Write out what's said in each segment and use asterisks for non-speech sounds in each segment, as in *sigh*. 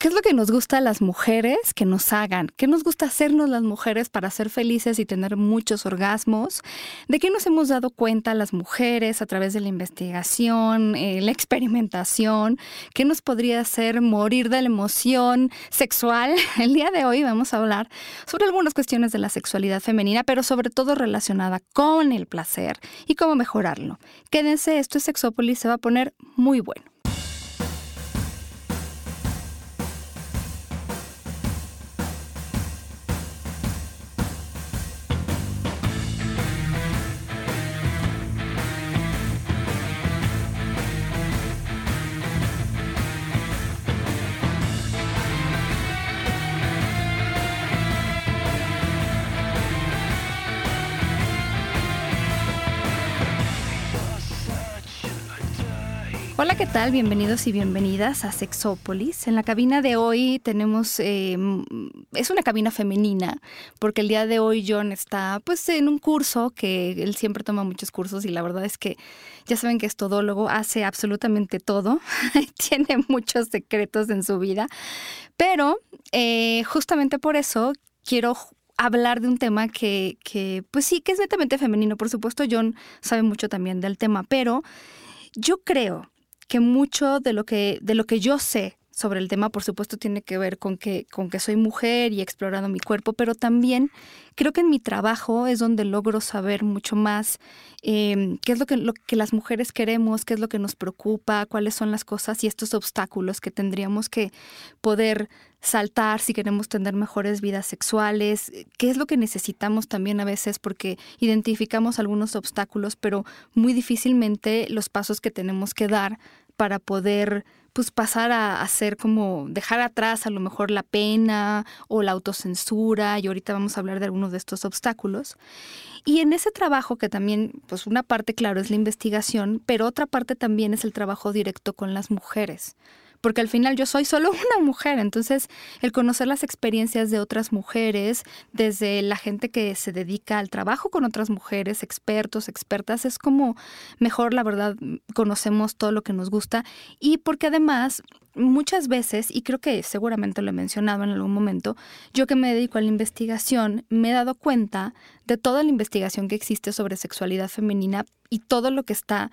¿Qué es lo que nos gusta a las mujeres que nos hagan? ¿Qué nos gusta hacernos las mujeres para ser felices y tener muchos orgasmos? ¿De qué nos hemos dado cuenta las mujeres a través de la investigación, eh, la experimentación? ¿Qué nos podría hacer morir de la emoción sexual? *laughs* El día de hoy vamos a hablar sobre algunas cuestiones de la sexualidad femenina, pero sobre todo relacionada con el placer y cómo mejorarlo. Quédense, esto es Sexópolis, se va a poner muy bueno. ¿Qué tal? Bienvenidos y bienvenidas a Sexópolis. En la cabina de hoy tenemos, eh, es una cabina femenina, porque el día de hoy John está pues en un curso, que él siempre toma muchos cursos y la verdad es que ya saben que es todólogo, hace absolutamente todo, *laughs* tiene muchos secretos en su vida, pero eh, justamente por eso quiero hablar de un tema que, que, pues sí, que es netamente femenino. Por supuesto, John sabe mucho también del tema, pero yo creo que mucho de lo que, de lo que yo sé sobre el tema, por supuesto, tiene que ver con que, con que soy mujer y he explorado mi cuerpo, pero también creo que en mi trabajo es donde logro saber mucho más em, qué es lo que, lo que las mujeres queremos, qué es lo que nos preocupa, cuáles son las cosas y estos obstáculos que tendríamos que poder saltar si queremos tener mejores vidas sexuales, qué es lo que necesitamos también a veces porque identificamos algunos obstáculos, pero muy difícilmente los pasos que tenemos que dar para poder pues pasar a hacer como dejar atrás a lo mejor la pena o la autocensura y ahorita vamos a hablar de algunos de estos obstáculos. Y en ese trabajo que también pues una parte claro es la investigación, pero otra parte también es el trabajo directo con las mujeres porque al final yo soy solo *laughs* una mujer, entonces el conocer las experiencias de otras mujeres, desde la gente que se dedica al trabajo con otras mujeres, expertos, expertas, es como mejor, la verdad, conocemos todo lo que nos gusta. Y porque además muchas veces, y creo que seguramente lo he mencionado en algún momento, yo que me dedico a la investigación, me he dado cuenta de toda la investigación que existe sobre sexualidad femenina y todo lo que está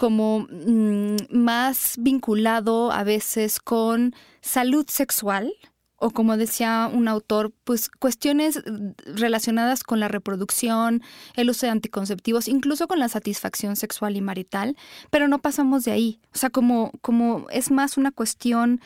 como mm, más vinculado a veces con salud sexual o como decía un autor, pues cuestiones relacionadas con la reproducción, el uso de anticonceptivos, incluso con la satisfacción sexual y marital, pero no pasamos de ahí. O sea, como, como es más una cuestión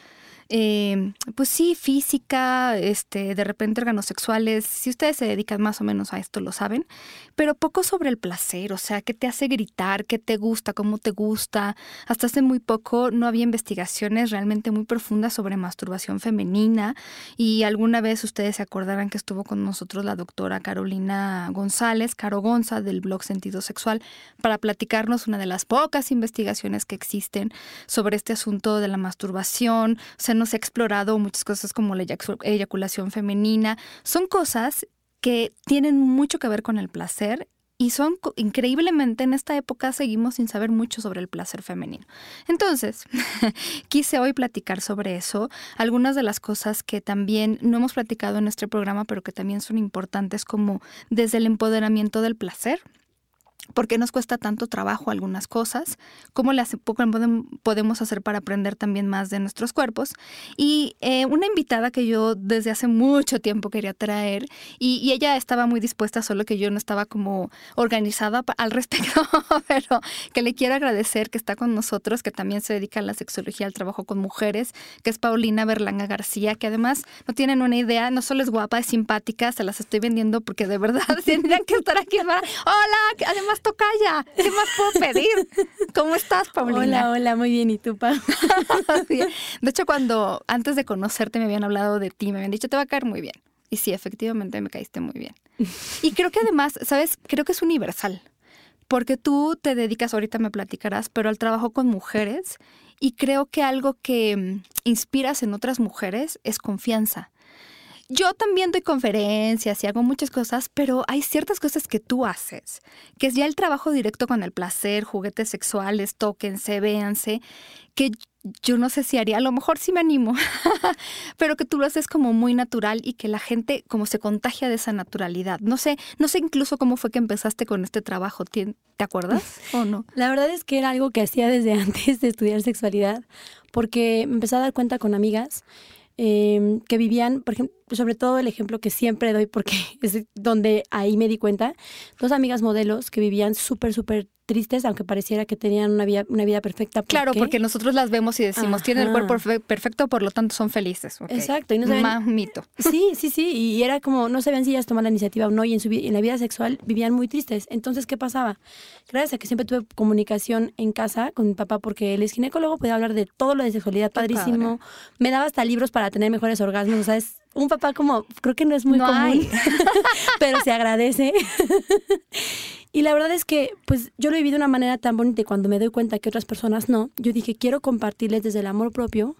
eh, pues sí, física, este, de repente órganos sexuales, si ustedes se dedican más o menos a esto lo saben, pero poco sobre el placer, o sea, qué te hace gritar, qué te gusta, cómo te gusta. Hasta hace muy poco no había investigaciones realmente muy profundas sobre masturbación femenina y alguna vez ustedes se acordarán que estuvo con nosotros la doctora Carolina González, Caro Gonza, del blog Sentido Sexual, para platicarnos una de las pocas investigaciones que existen sobre este asunto de la masturbación, se ha explorado muchas cosas como la eyaculación femenina. Son cosas que tienen mucho que ver con el placer y son increíblemente en esta época seguimos sin saber mucho sobre el placer femenino. Entonces, *laughs* quise hoy platicar sobre eso, algunas de las cosas que también no hemos platicado en este programa, pero que también son importantes como desde el empoderamiento del placer, por qué nos cuesta tanto trabajo algunas cosas, cómo las podemos hacer para aprender también más de nuestros cuerpos. Y eh, una invitada que yo desde hace mucho tiempo quería traer, y, ella estaba muy dispuesta, solo que yo no estaba como organizada al *laughs* respecto, pero que le quiero agradecer que está con nosotros, que también se dedica a la sexología, al trabajo con mujeres, que es Paulina Berlanga García, que además no tienen una idea, no solo es guapa, es simpática, se las estoy vendiendo porque de verdad *laughs* tendrían que estar aquí. Hola, además tocaya. ¿Qué más puedo pedir? ¿Cómo estás, Paulina? Hola, hola, muy bien. ¿Y tú, Pa? *laughs* de hecho, cuando antes de conocerte me habían hablado de ti, me habían dicho, te va a caer muy bien. Y sí, efectivamente me caíste muy bien. Y creo que además, ¿sabes? Creo que es universal. Porque tú te dedicas, ahorita me platicarás, pero al trabajo con mujeres. Y creo que algo que mm, inspiras en otras mujeres es confianza. Yo también doy conferencias y hago muchas cosas, pero hay ciertas cosas que tú haces, que es ya el trabajo directo con el placer, juguetes sexuales, tóquense, véanse, que yo no sé si haría, a lo mejor sí me animo, *laughs* pero que tú lo haces como muy natural y que la gente como se contagia de esa naturalidad. No sé, no sé incluso cómo fue que empezaste con este trabajo, ¿te, acuerdas *laughs* o no? La verdad es que era algo que hacía desde *laughs* antes de estudiar sexualidad, porque me empecé a dar cuenta con amigas eh, que vivían, por ejemplo, sobre todo el ejemplo que siempre doy porque *laughs* es donde ahí me di cuenta, dos amigas modelos que vivían súper, súper tristes, aunque pareciera que tenían una vida, una vida perfecta. claro, porque nosotros las vemos y decimos, tienen el cuerpo perfecto, por lo tanto son felices. Exacto. Y no sabían, mito. Sí, sí, sí. Y era como, no sabían si ellas tomaban la iniciativa o no, y en, su, en la vida sexual vivían muy tristes. Entonces, ¿qué pasaba? Gracias a que siempre tuve comunicación en casa con mi papá, porque él es ginecólogo, podía hablar de todo lo de sexualidad, padrísimo. Me daba hasta libros para tener mejores orgasmos, o sea, es un papá como, creo que no es muy común, *laughs* pero se agradece. Y la verdad es que, pues yo lo he vivido de una manera tan bonita y cuando me doy cuenta que otras personas no, yo dije, quiero compartirles desde el amor propio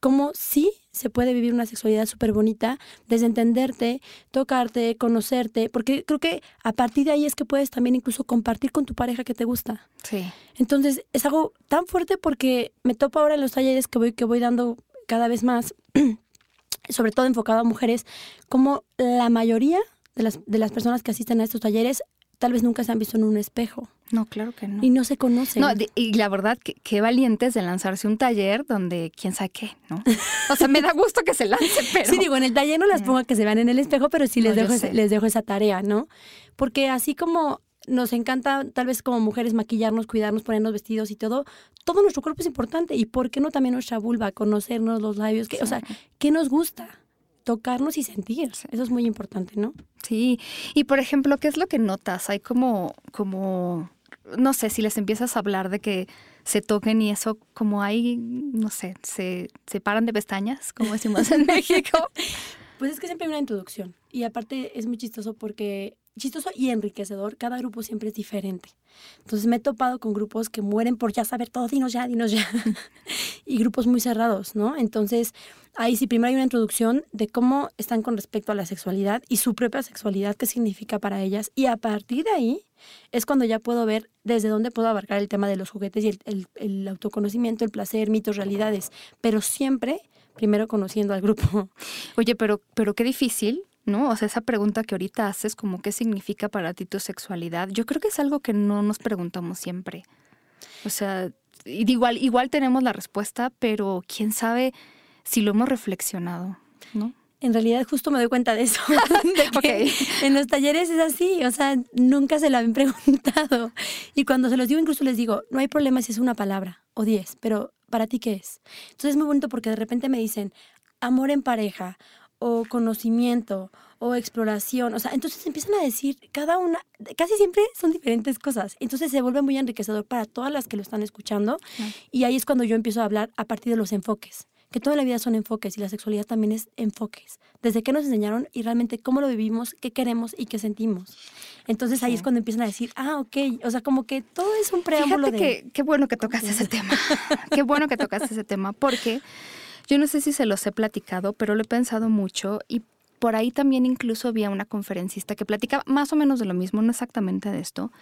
cómo sí se puede vivir una sexualidad súper bonita, desde entenderte, tocarte, conocerte, porque creo que a partir de ahí es que puedes también incluso compartir con tu pareja que te gusta. Sí. Entonces es algo tan fuerte porque me topo ahora en los talleres que voy, que voy dando cada vez más *clears throat* sobre todo enfocado a mujeres, como la mayoría de las, de las personas que asisten a estos talleres tal vez nunca se han visto en un espejo. No, claro que no. Y no se conocen. No, y la verdad, que, qué valientes de lanzarse un taller donde quién sabe qué, ¿no? O sea, me da gusto que se lance, *laughs* pero... Sí, digo, en el taller no las pongo a que se vean en el espejo, pero sí les, dejo, les dejo esa tarea, ¿no? Porque así como nos encanta, tal vez como mujeres, maquillarnos, cuidarnos, ponernos vestidos y todo, todo nuestro cuerpo es importante. ¿Y por qué no también nuestra vulva? Conocernos los labios, que, o sea, ¿qué nos gusta? Tocarnos y sentir. Eso es muy importante, ¿no? Sí. Y por ejemplo, ¿qué es lo que notas? Hay como, como, no sé, si les empiezas a hablar de que se toquen y eso, como hay, no sé, se, se paran de pestañas, como decimos en *laughs* México. Pues es que siempre hay una introducción. Y aparte es muy chistoso porque chistoso y enriquecedor, cada grupo siempre es diferente. Entonces me he topado con grupos que mueren por ya saber todo, dinos ya, dinos ya. *laughs* y grupos muy cerrados, ¿no? Entonces, ahí sí, primero hay una introducción de cómo están con respecto a la sexualidad y su propia sexualidad, qué significa para ellas. Y a partir de ahí es cuando ya puedo ver desde dónde puedo abarcar el tema de los juguetes y el, el autoconocimiento, el placer, mitos, realidades. Pero siempre primero conociendo al grupo. Oye, pero, pero qué difícil ¿no? O sea, esa pregunta que ahorita haces, como qué significa para ti tu sexualidad, yo creo que es algo que no nos preguntamos siempre. O sea, igual, igual tenemos la respuesta, pero quién sabe si lo hemos reflexionado, ¿no? En realidad justo me doy cuenta de eso. *laughs* *laughs* de En los talleres es así, o sea, nunca se lo habían *laughs* preguntado. Y cuando se los digo, incluso les digo, no hay problema si es una palabra o diez, pero ¿para ti qué es? Entonces es muy bonito porque de repente me dicen, amor en pareja o conocimiento o exploración, o sea, entonces empiezan a decir cada una, casi siempre son diferentes cosas, entonces se vuelve muy enriquecedor para todas las que lo están escuchando y ahí es cuando yo empiezo a hablar a partir de los enfoques, que toda la vida son enfoques y la sexualidad también es enfoques, desde qué nos enseñaron y realmente cómo lo vivimos, qué queremos y qué sentimos. Entonces ahí es cuando empiezan a decir, ah, ok, o sea, como que todo es un preámbulo Fíjate que qué bueno que tocaste ese tema, qué bueno que tocaste ese tema, porque yo no sé si se los he platicado, pero lo he pensado mucho y por ahí también incluso había una conferencista que platicaba más o menos de lo mismo, no exactamente de esto.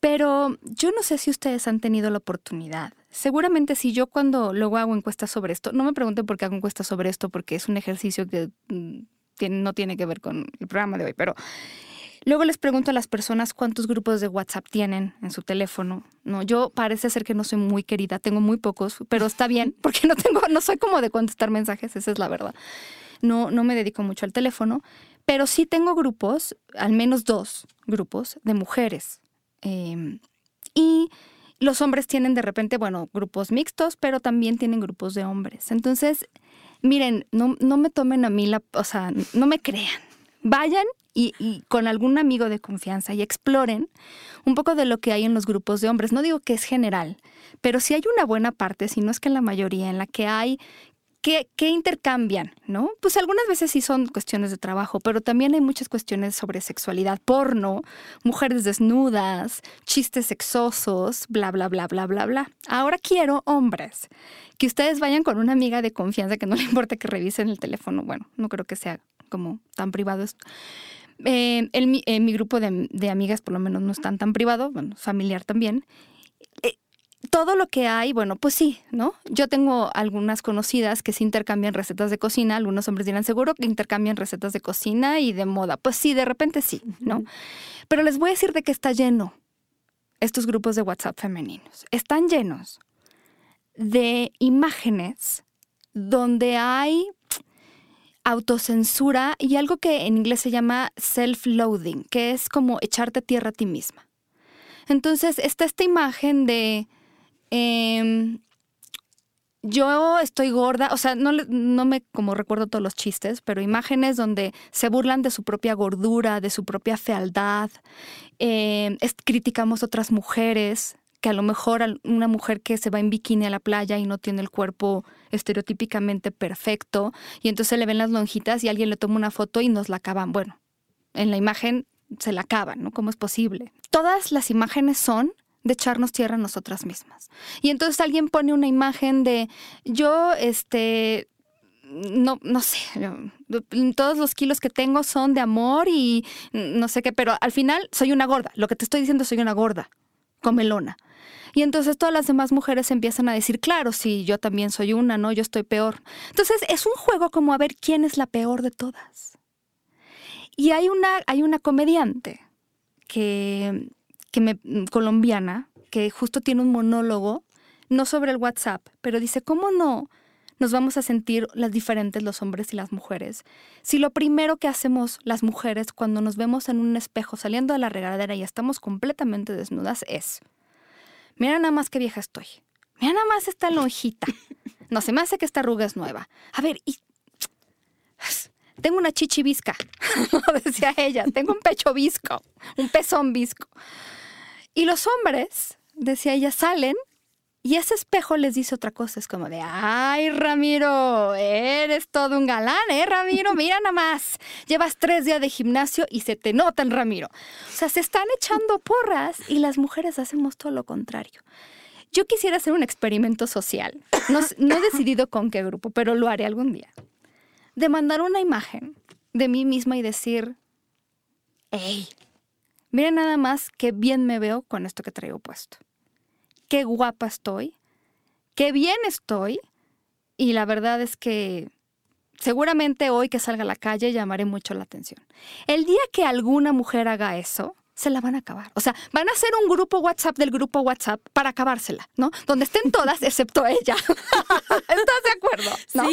Pero yo no sé si ustedes han tenido la oportunidad. Seguramente si yo cuando luego hago encuestas sobre esto, no me pregunten por qué hago encuestas sobre esto, porque es un ejercicio que mm, no tiene que ver con el programa de hoy, pero Luego les pregunto a las personas cuántos grupos de WhatsApp tienen en su teléfono. No, yo parece ser que no soy muy querida, tengo muy pocos, pero está bien porque no tengo, no soy como de contestar mensajes, esa es la verdad. No, no me dedico mucho al teléfono, pero sí tengo grupos, al menos dos grupos de mujeres. Em, y los hombres tienen de repente, bueno, grupos mixtos, pero también tienen grupos de hombres. Entonces, miren, no, no me tomen a mí la, o sea, no me crean. Vayan y, con algún amigo de confianza y exploren un poco de lo que hay en los grupos de hombres. No digo que es general, pero sí hay una buena parte, si no es que la mayoría, en la que hay que, intercambian, ¿no? Pues algunas veces sí son cuestiones de trabajo, pero también hay muchas cuestiones sobre sexualidad, porno, mujeres desnudas, chistes sexosos, bla, bla, bla, bla, bla, bla. Ahora quiero hombres, que ustedes vayan con una amiga de confianza que no le importe que revisen el teléfono. Bueno, no creo que sea como tan privado esto eh, mi grupo de, amigas por lo menos no están tan privado, bueno, familiar también. Eh, todo lo que hay, bueno, pues sí, ¿no? Yo tengo algunas conocidas que sí intercambian recetas de cocina, algunos hombres dirán seguro que intercambian recetas de cocina y de moda. Pues sí, de repente sí, ¿no? Pero les voy a decir de qué está lleno estos grupos de WhatsApp femeninos. Están llenos de imágenes donde hay autocensura y algo que en inglés se llama self-loathing, que es como echarte tierra a ti misma. Entonces está esta imagen de em, yo estoy gorda, o sea, no, no me como recuerdo todos los chistes, pero imágenes donde se burlan de su propia gordura, de su propia fealdad, em, criticamos otras mujeres, que a lo mejor una mujer que se va en bikini a la playa y no tiene el cuerpo estereotípicamente perfecto, y entonces le ven las lonjitas y alguien le toma una foto y nos la acaban. Bueno, en la imagen se la acaban, ¿no? ¿Cómo es posible? Todas las imágenes son de echarnos tierra a nosotras mismas. Y entonces alguien pone una imagen de yo, este, no, no sé, todos los kilos que tengo son de amor y no sé qué, pero al final soy una gorda. Lo que te estoy diciendo soy una gorda, comelona. Y entonces todas las demás mujeres empiezan a decir, claro, sí, yo también soy una, ¿no? Yo estoy peor. Entonces es un juego como a ver quién es la peor de todas. Y hay una, hay una comediante que, que me, colombiana que justo tiene un monólogo, no sobre el WhatsApp, pero dice, ¿cómo no? Nos vamos a sentir las diferentes los hombres y las mujeres. Si lo primero que hacemos las mujeres cuando nos vemos en un espejo saliendo de la regadera y estamos completamente desnudas es Mira nada más qué vieja estoy. Mira nada más esta lonjita. No, se me hace que esta arruga es nueva. A ver, y... Tengo una chichi visca, *laughs* decía ella. Tengo un pecho visco, un pezón visco. Y los hombres, decía ella, salen y ese espejo les dice otra cosa, es como de, ay, Ramiro, eres todo un galán, ¿eh, Ramiro? Mira nada más, llevas tres días de gimnasio y se te notan, Ramiro. O sea, se están echando porras y las mujeres hacemos todo lo contrario. Yo quisiera hacer un experimento social. No, he decidido con qué grupo, pero lo haré algún día. De mandar una imagen de mí misma y decir, hey, miren nada más qué bien me veo con esto que traigo puesto qué guapa estoy, qué bien estoy. Y la verdad es que seguramente hoy que salga a la calle llamaré mucho la atención. El día que alguna mujer haga eso, se la van a acabar. O sea, van a hacer un grupo WhatsApp del grupo WhatsApp para acabársela, ¿no? Donde estén todas *laughs* excepto ella. *laughs* ¿Estás de acuerdo? ¿no?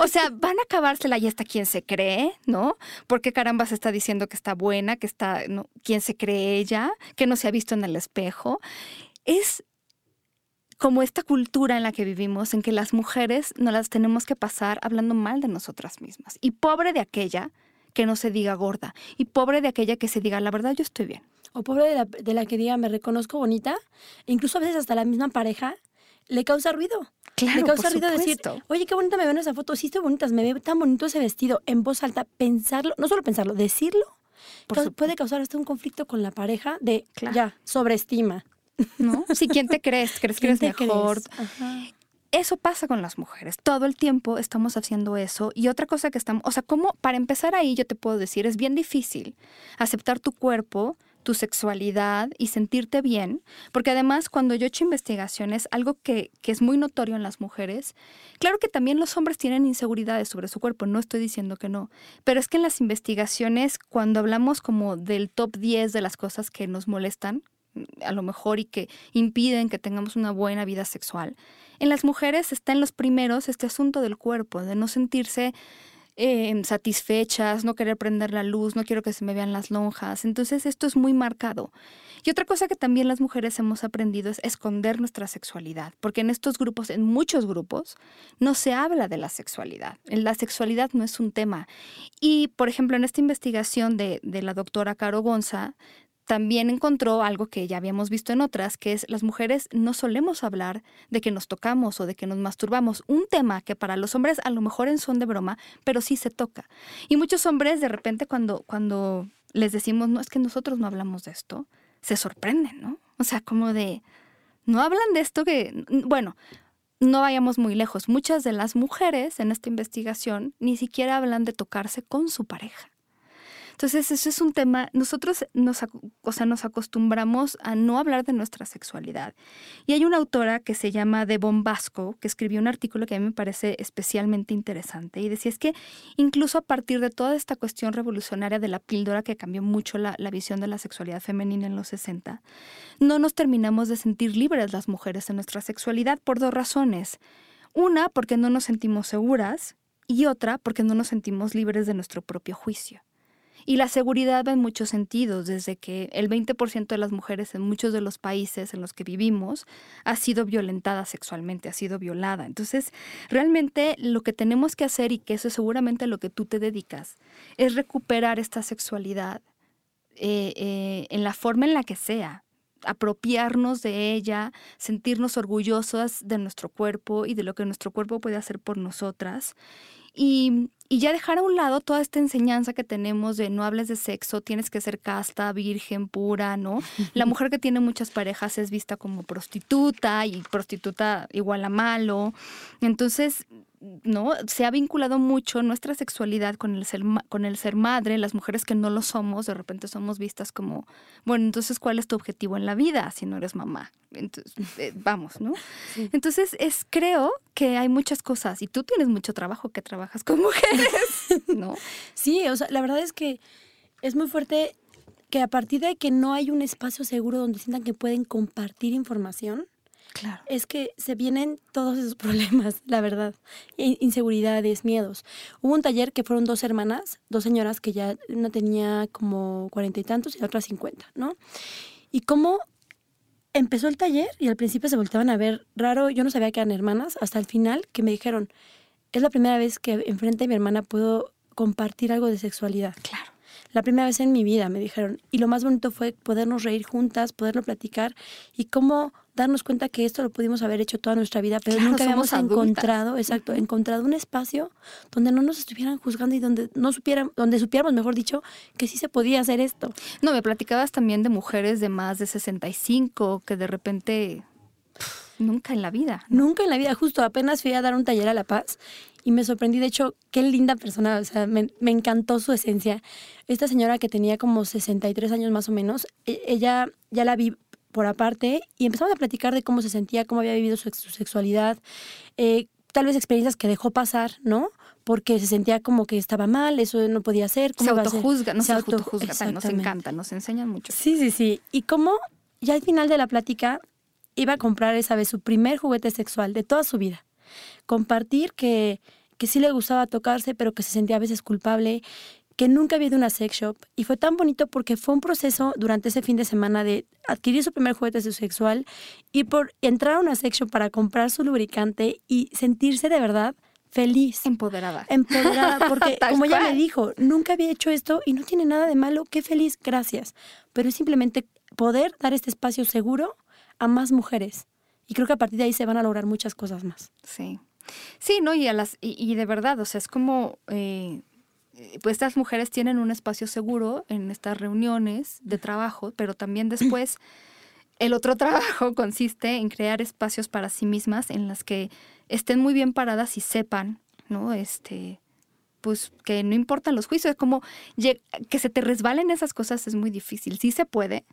O sea, van a acabársela y hasta quién se cree, ¿no? Porque caramba se está diciendo que está buena, que está, ¿no? ¿Quién se cree ella? Que no se ha visto en el espejo. Es como esta cultura en la que vivimos, en que las mujeres no las tenemos que pasar hablando mal de nosotras mismas. Y pobre de aquella que no se diga gorda. Y pobre de aquella que se diga, la verdad, yo estoy bien. O pobre de la, que diga, me reconozco bonita. incluso a veces hasta la misma pareja le causa ruido. Claro, le causa ruido decir, oye, qué bonita me veo en esa foto. Sí, estoy bonita, me ve tan bonito ese vestido. En voz alta, pensarlo, no solo pensarlo, decirlo. puede causar hasta un conflicto con la pareja de, ya, sobreestima. ¿No? Si quién te crees, crees que eres mejor. Eso pasa con las mujeres. Todo el tiempo estamos haciendo eso. Y otra cosa que estamos, o sea, como para empezar ahí, yo te puedo decir, es bien difícil aceptar tu cuerpo, tu sexualidad y sentirte bien, porque además cuando yo he hecho investigaciones, algo que, que, es muy notorio en las mujeres, claro que también los hombres tienen inseguridades sobre su cuerpo, no estoy diciendo que no, pero es que en las investigaciones, cuando hablamos como del top 10 de las cosas que nos molestan, a lo mejor y que impiden que tengamos una buena vida sexual. En las mujeres está en los primeros este asunto del cuerpo, de no sentirse eh, satisfechas, no querer prender la luz, no quiero que se me vean las lonjas. Entonces esto es muy marcado. Y otra cosa que también las mujeres hemos aprendido es esconder nuestra sexualidad, porque en estos grupos, en muchos grupos, no se habla de la sexualidad. La sexualidad no es un tema. Y, por ejemplo, en esta investigación de, de la doctora Caro Gonza, también encontró algo que ya habíamos visto en otras, que es las mujeres no solemos hablar de que nos tocamos o de que nos masturbamos. Un tema que para los hombres a lo mejor en son de broma, pero sí se toca. Y muchos hombres de repente cuando, cuando les decimos, no, es que nosotros no hablamos de esto, se sorprenden, ¿no? O sea, como de, no hablan de esto que, bueno, no vayamos muy lejos. Muchas de las mujeres en esta investigación ni siquiera hablan de tocarse con su pareja. Entonces, eso es un tema, nosotros nos, o sea, nos acostumbramos a no hablar de nuestra sexualidad. Y hay una autora que se llama Devon Vasco, que escribió un artículo que a mí me parece especialmente interesante y decía es que incluso a partir de toda esta cuestión revolucionaria de la píldora que cambió mucho la, la visión de la sexualidad femenina en los 60, no nos terminamos de sentir libres las mujeres en nuestra sexualidad por dos razones. Una, porque no nos sentimos seguras y otra, porque no nos sentimos libres de nuestro propio juicio. Y la seguridad va en muchos sentidos, desde que el 20% de las mujeres en muchos de los países en los que vivimos ha sido violentada sexualmente, ha sido violada. Entonces, realmente lo que tenemos que hacer, y que eso es seguramente lo que tú te dedicas, es recuperar esta sexualidad eh, eh, en la forma en la que sea, apropiarnos de ella, sentirnos orgullosas de nuestro cuerpo y de lo que nuestro cuerpo puede hacer por nosotras. Y, y, ya dejar a un lado toda esta enseñanza que tenemos de no hables de sexo, tienes que ser casta, virgen, pura, ¿no? *laughs* La mujer que tiene muchas parejas es vista como prostituta y prostituta igual a malo. Entonces, ¿no? Se ha vinculado mucho nuestra sexualidad con el, ser, con el ser madre. Las mujeres que no lo somos, de repente somos vistas como, bueno, entonces, ¿cuál es tu objetivo en la vida si no eres mamá? Entonces, *laughs* eh, vamos, ¿no? Entonces, es, creo que hay muchas cosas y tú tienes mucho trabajo que trabajas con mujeres, *laughs* ¿no? Sí, o sea, la verdad es que es muy fuerte que a partir de que no hay un espacio seguro donde sientan que pueden compartir información, es que se vienen todos esos *laughs* problemas, la verdad. Inseguridades, miedos. Hubo un taller que fueron dos hermanas, dos señoras que ya una tenía como cuarenta y tantos y la otra cincuenta, ¿no? Y cómo empezó el taller y al principio se volteaban a ver raro, yo no sabía que eran hermanas, hasta el final que me dijeron, es la primera vez que enfrente de mi hermana puedo compartir algo de sexualidad. Claro la primera vez en mi vida, me dijeron. Y lo más bonito fue podernos reír juntas, poderlo platicar y cómo darnos cuenta que esto lo pudimos haber hecho toda nuestra vida, pero nunca habíamos encontrado, exacto, encontrado un espacio donde no nos estuvieran juzgando y donde no supieran, donde supiéramos, mejor dicho, que sí se podía hacer esto. No, me platicabas también de mujeres de más de 65 que de repente nunca en la vida. Nunca en la vida, justo apenas fui a dar un taller a La Paz y me sorprendí, de hecho, qué linda persona, o sea, me, me, encantó su esencia. Esta señora que tenía como 63 años más o menos, e, ella ya la vi por aparte y empezamos a platicar de cómo se sentía, cómo había vivido su, sexualidad, eh, tal vez experiencias que dejó pasar, ¿no? Porque se sentía como que estaba mal, eso no podía ser. se autojuzga, no se, autojuzga, nos encanta, nos enseñan mucho. Sí, sí, sí. Y cómo ya al final de la plática iba a comprar esa vez su primer juguete sexual de toda su vida. Compartir que, que sí le gustaba tocarse, pero que se sentía a veces culpable, que nunca había ido a una sex shop. Y fue tan bonito porque fue un proceso durante ese fin de semana de adquirir su primer juguete sexual y por entrar a una sex shop para comprar su lubricante y sentirse de verdad feliz. Empoderada. Empoderada, *laughs* porque como ella me dijo, nunca había hecho esto y no tiene nada de malo, qué feliz, gracias. Pero es simplemente poder dar este espacio seguro a más mujeres. Y creo que a partir de ahí se van a lograr muchas cosas más. Sí. Sí, ¿no? Y, a las, y, de verdad, o sea, es como, eh, pues estas mujeres tienen un espacio seguro en estas reuniones de trabajo, pero también después el otro *laughs* trabajo consiste en crear espacios para sí mismas en las que estén muy bien paradas y sepan, ¿no? Este, pues que no importan los juicios, es como que se te resbalen esas cosas es muy difícil. Sí se puede,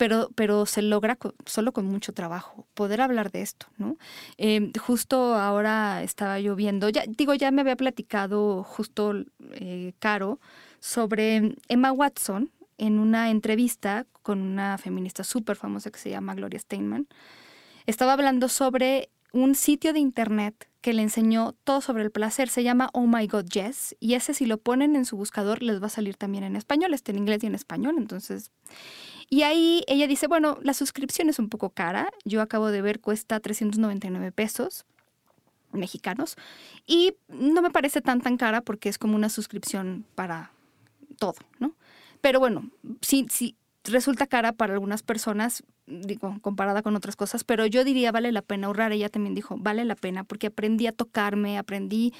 pero, pero se logra solo con mucho trabajo, poder hablar de esto, ¿no? Em, justo ahora estaba yo viendo, ya, digo, ya me había platicado justo eh, Caro sobre Emma Watson en una entrevista con una feminista súper famosa que se llama Gloria Steinman. Estaba hablando sobre un sitio de internet que le enseñó todo sobre el placer. Se llama Oh My God Yes. Y ese si lo ponen en su buscador les va a salir también en español. Está en inglés y en español. Entonces, y ahí ella dice, bueno, la suscripción es un poco cara. Yo acabo de ver, cuesta 399 pesos mexicanos. Y no me parece tan tan cara porque es como una suscripción para todo, ¿no? Pero bueno, sí, sí, resulta cara para algunas personas, digo, comparada con otras cosas, pero yo diría vale la pena ahorrar. Ella también dijo, vale la pena porque aprendí a tocarme, aprendí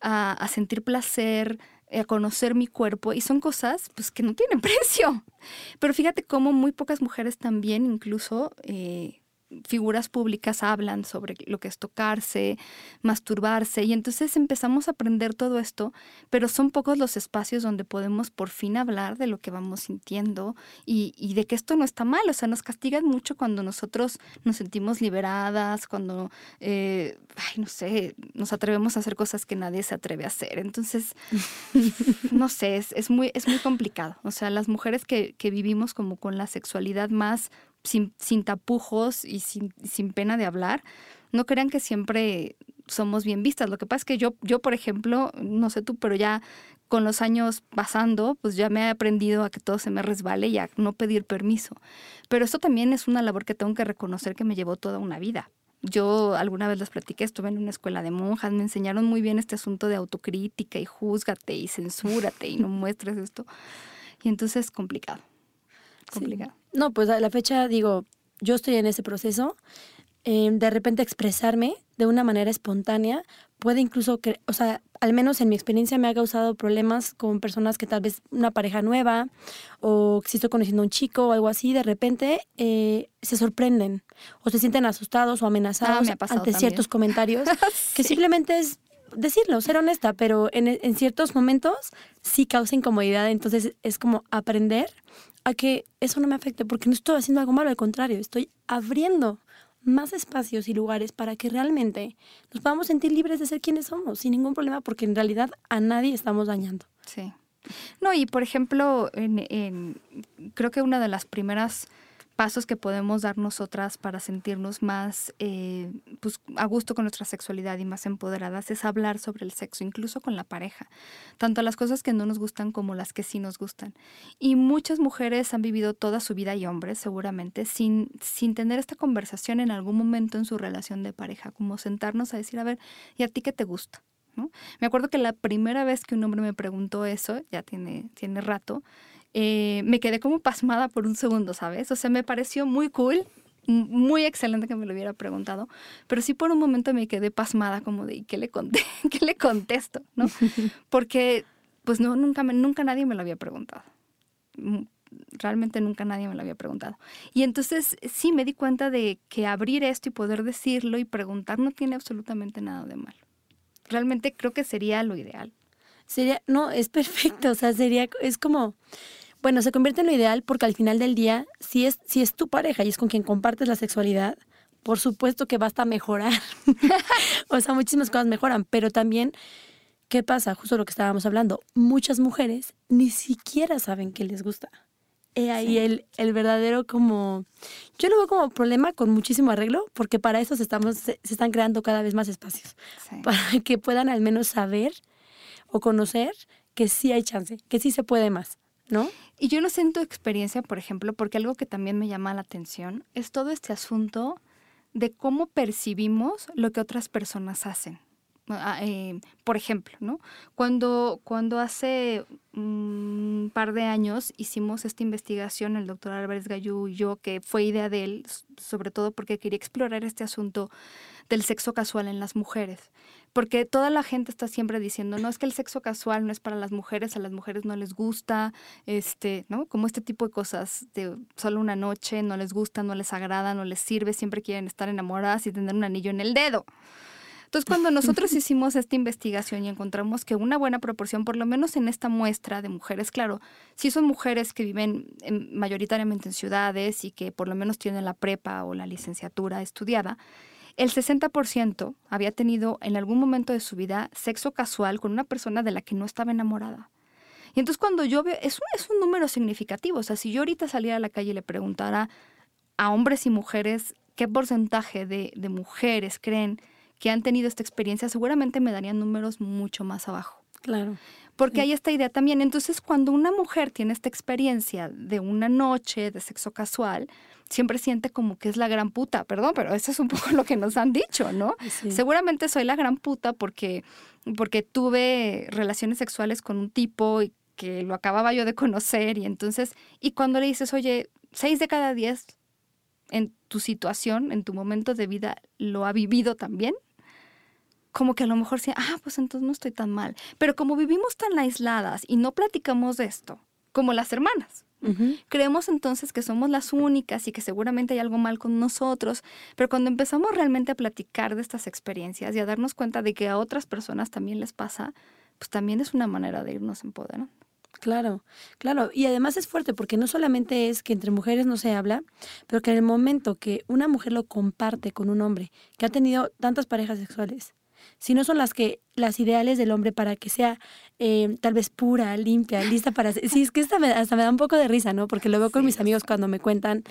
a, a sentir placer, a conocer mi cuerpo y son cosas pues que no tienen *laughs* precio. Pero fíjate cómo muy pocas mujeres también incluso eh, figuras públicas hablan sobre lo que es tocarse, masturbarse, y entonces empezamos a aprender todo esto, pero son pocos los espacios donde podemos por fin hablar de lo que vamos sintiendo y, de que esto no está mal, o sea, nos castigan mucho cuando nosotros nos sentimos liberadas, cuando, eh, ay, no sé, nos atrevemos a hacer cosas que nadie se atreve a hacer, entonces, *laughs* no sé, es, muy, es muy complicado, o sea, las mujeres que, que vivimos como con la sexualidad más sin, tapujos y sin, pena de hablar, no crean que siempre somos bien vistas. Lo que pasa es que yo, yo, por ejemplo, no sé tú, pero ya con los años pasando, pues ya me he aprendido a que todo se me resbale y a no pedir permiso. Pero esto también es una labor que tengo que reconocer que me llevó toda una vida. Yo alguna vez les platiqué, estuve en una escuela de monjas, me enseñaron muy bien este asunto de autocrítica y júzgate y censúrate y no muestres esto. Y entonces es complicado complicado. No, pues a la fecha digo, yo estoy en ese proceso. Eh, de repente expresarme de una manera espontánea puede incluso, que, o sea, al menos en mi experiencia me ha causado problemas con personas que tal vez una pareja nueva o si estoy conociendo a un chico o algo así, de repente eh, se sorprenden o se sienten asustados o amenazados ah, ante ciertos comentarios *laughs* que simplemente es decirlo, ser honesta, pero en, en, ciertos momentos sí causa incomodidad, entonces es como aprender a que eso no me afecte, porque no estoy haciendo algo malo, al contrario, estoy abriendo más espacios y lugares para que realmente nos podamos sentir libres de ser quienes somos, sin ningún problema, porque en realidad a nadie estamos dañando. Sí. No, y por ejemplo, en, creo que una de las primeras pasos que podemos dar nosotras para sentirnos más eh, pues, a gusto con nuestra sexualidad y más empoderadas es hablar sobre el sexo, incluso con la pareja, tanto las cosas que no nos gustan como las que sí nos gustan. Y muchas mujeres han vivido toda su vida y hombres seguramente sin, sin tener esta conversación en algún momento en su relación de pareja, como sentarnos a decir, a ver, ¿y a ti qué te gusta? ¿No? Me acuerdo que la primera vez que un hombre me preguntó eso, ya tiene, tiene rato, eh, me quedé como pasmada por un segundo, ¿sabes? O sea, me pareció muy cool, muy excelente que me lo hubiera preguntado, pero sí por un momento me quedé pasmada como de, ¿qué le, conté? *laughs* ¿Qué le contesto? ¿No? *laughs* Porque, pues no, nunca, nunca nadie me lo había preguntado. Mm, realmente nunca nadie me lo había preguntado. Y entonces sí me di cuenta de que abrir esto y poder decirlo y preguntar no tiene absolutamente nada de malo. Realmente creo que sería lo ideal. Sería, no, es perfecto, o sea, sería, es como, bueno, se convierte en lo ideal porque al final del día, si es, si es tu pareja y es con quien compartes la sexualidad, por supuesto que basta mejorar. *laughs* o sea, muchísimas cosas mejoran, pero también, ¿qué pasa? Justo lo que estábamos hablando, muchas mujeres ni siquiera saben que les gusta. He ahí el, el, verdadero como... Yo lo veo como problema con muchísimo arreglo, porque para eso se, estamos, se, están creando cada vez más espacios, *laughs* para que puedan al menos saber o conocer que sí hay chance, que sí se puede más. ¿No? Y yo no sé en tu experiencia, por ejemplo, porque algo que también me llama la atención es todo este asunto de cómo percibimos lo que otras personas hacen. Ah, eh, por ejemplo, ¿no? Cuando, cuando hace un par de años hicimos esta investigación, el doctor Álvarez Gallú y yo, que fue idea de él, sobre todo porque quería explorar este asunto del sexo casual en las mujeres. Porque toda la gente está siempre diciendo, no, es que el sexo casual no es para las mujeres, a las mujeres no les gusta, este, ¿no? Como este tipo de cosas de solo una noche, no les gusta, no les agrada, no les sirve, siempre quieren estar enamoradas y tener un anillo en el dedo. Entonces, cuando nosotros *laughs* hicimos esta investigación y encontramos que una buena proporción, por lo menos en esta muestra de mujeres, claro, sí son mujeres que viven mayoritariamente en ciudades y que por lo menos tienen la prepa o la licenciatura estudiada, el 60% había tenido en algún momento de su vida sexo casual con una persona de la que no estaba enamorada. Y entonces cuando yo veo, es un, es un número significativo, o sea, si yo ahorita saliera a la calle y le preguntara a hombres y mujeres qué porcentaje de, de mujeres creen que han tenido esta experiencia, seguramente me darían números mucho más abajo. Claro. Porque hay esta idea también. Entonces, cuando una mujer tiene esta experiencia de una noche de sexo casual, siempre siente como que es la gran puta. Perdón, pero eso es un *laughs* poco lo que nos han dicho, ¿no? Seguramente soy la gran puta porque, porque tuve relaciones sexuales con un tipo y que lo acababa yo de conocer. Y entonces, y cuando le dices, oye, seis de cada diez en tu situación, en tu momento de vida, lo ha vivido también, como que a lo mejor sí, ah, pues entonces no estoy tan mal. Pero como vivimos tan aisladas y no platicamos de esto, como las hermanas, Creemos entonces que somos las únicas y que seguramente hay algo mal con nosotros, pero cuando empezamos realmente a platicar de estas experiencias y a darnos cuenta de que a otras personas también les pasa, pues también es una manera de irnos empoderando. Claro, claro. Y además es fuerte porque no solamente es que entre mujeres no se habla, pero que en el momento que una mujer lo comparte con un hombre que ha tenido tantas parejas sexuales, si no son las que las ideales del hombre para que sea eh, tal vez pura, limpia, lista para... Sí, es que hasta me, hasta me da un poco de risa, ¿no? Porque lo veo con mis amigos cuando me cuentan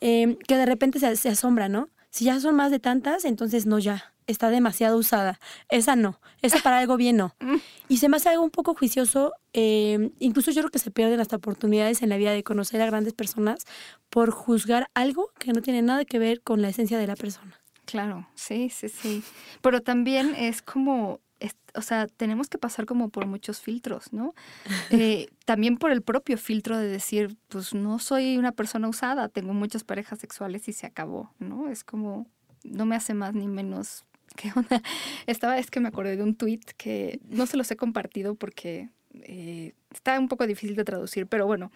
eh, que de repente se, se asombra, ¿no? Si ya son más de tantas, entonces no, ya, está demasiado usada. Esa no, esa para algo bien no. *laughs* Y se me hace algo un poco juicioso, eh, incluso yo creo que se pierden hasta oportunidades en la vida de conocer a grandes personas por juzgar algo que no tiene nada que ver con la esencia de la persona. Claro, sí, sí, sí. Pero también es como, o sea, tenemos que pasar como por muchos filtros, ¿no? *laughs* Eh, también por el propio filtro de decir, pues no soy una persona usada, tengo muchas parejas sexuales y se acabó, ¿no? Es como, no me hace más ni menos *laughs* ¿Qué onda? Estaba, es que me acordé de un tweet que no se los he compartido porque eh, está un poco difícil de traducir, pero bueno,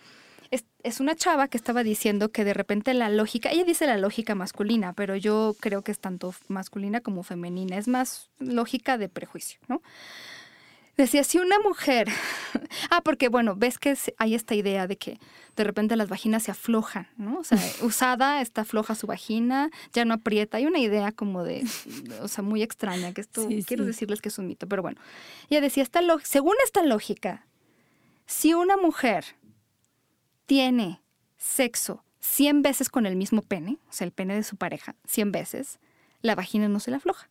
es, es, una chava que estaba diciendo que de repente la lógica, ella dice la lógica masculina, pero yo creo que es tanto masculina como femenina, es más lógica de prejuicio, ¿no? Decía, si una mujer, *laughs* ah, porque bueno, ves que hay esta idea de que de repente las vaginas se aflojan, ¿no? O sea, *laughs* usada está floja su vagina, ya no aprieta. Hay una idea como de, o sea, muy extraña, que esto, quiero decirles que es un mito, pero bueno. Ella decía, esta según esta lógica, si una mujer tiene sexo 100 veces con el mismo pene, o sea, el pene de su pareja, 100 veces, la vagina no se le afloja.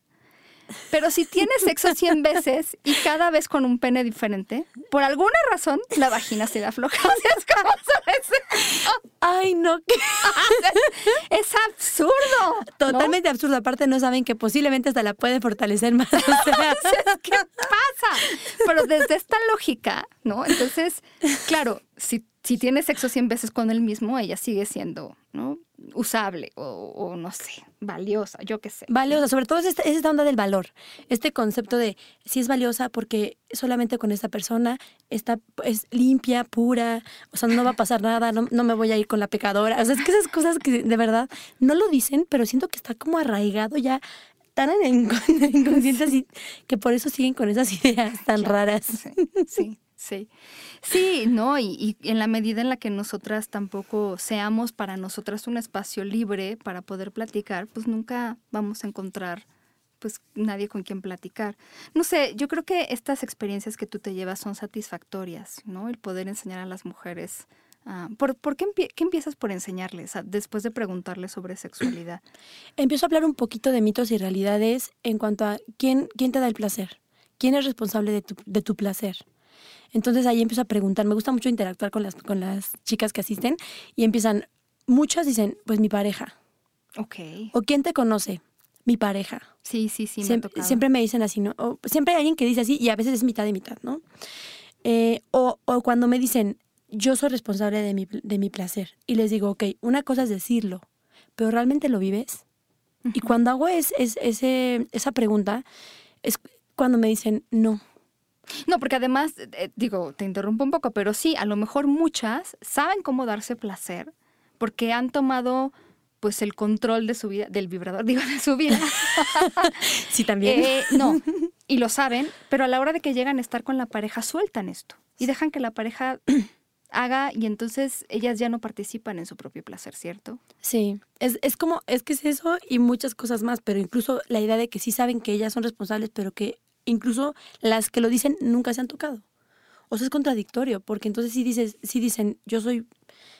Pero si tienes sexo 100 veces y cada vez con un pene diferente, por alguna razón la vagina se le afloja. *laughs* Ay, no. *laughs* es absurdo. Totalmente absurdo. Aparte no saben que posiblemente hasta la puede fortalecer más. *laughs* ¿Qué pasa? Pero desde esta lógica, ¿no? Entonces, claro, si, si tienes sexo 100 veces con el mismo, ella sigue siendo, ¿no? usable o, no sé, valiosa, yo qué sé. Valiosa, sobre todo es esta, onda del valor, este concepto de si es valiosa porque solamente con esta persona está es limpia, pura, o sea, no va a pasar nada, no, me voy a ir con la pecadora. O sea, es que esas cosas que de verdad no lo dicen, pero siento que está como arraigado ya tan en, *laughs* inconsciente así que por eso siguen con esas ideas tan raras. sí. Sí, sí, no, y, en la medida en la que nosotras tampoco seamos para nosotras un espacio libre para poder platicar, pues nunca vamos a encontrar pues nadie con quien platicar. No sé, yo creo que estas experiencias que tú te llevas son satisfactorias, ¿no? El poder enseñar a las mujeres. ¿por, ¿por qué, empiezas por enseñarles después de preguntarles sobre sexualidad? *clears throat* Empiezo a hablar un poquito de mitos y realidades en cuanto a quién, quién te da el placer, quién es responsable de tu, de tu placer. Entonces ahí empiezo a preguntar, me gusta mucho interactuar con las, con las chicas que asisten y empiezan, muchas dicen, pues mi pareja. Ok. O quién te conoce, mi pareja. Sí, sí, sí. Siempre me, siempre me dicen así, ¿no? O, siempre hay alguien que dice así y a veces es mitad y mitad, ¿no? Eh, o, o, cuando me dicen, yo soy responsable de mi, de mi placer. Y les digo, ok, una cosa es decirlo, pero ¿realmente lo vives? Y cuando hago es, es, ese, esa pregunta, es cuando me dicen, no, no, porque además, eh, digo, te interrumpo un poco, pero sí, a lo mejor muchas saben cómo darse placer porque han tomado pues el control de su vida, del vibrador, *laughs* digo, de su vida. *laughs* sí, también. Eh, no, *laughs* y lo saben, pero a la hora de que llegan a estar con la pareja, sueltan esto y dejan que la pareja *clears throat* haga y entonces ellas ya no participan en su propio placer, ¿cierto? Sí, es, es como, es que es eso y muchas cosas más, pero incluso la idea de que sí saben que ellas son responsables, pero que incluso las que lo dicen nunca se han tocado. O sea, es contradictorio, porque entonces si dices, si dicen, yo soy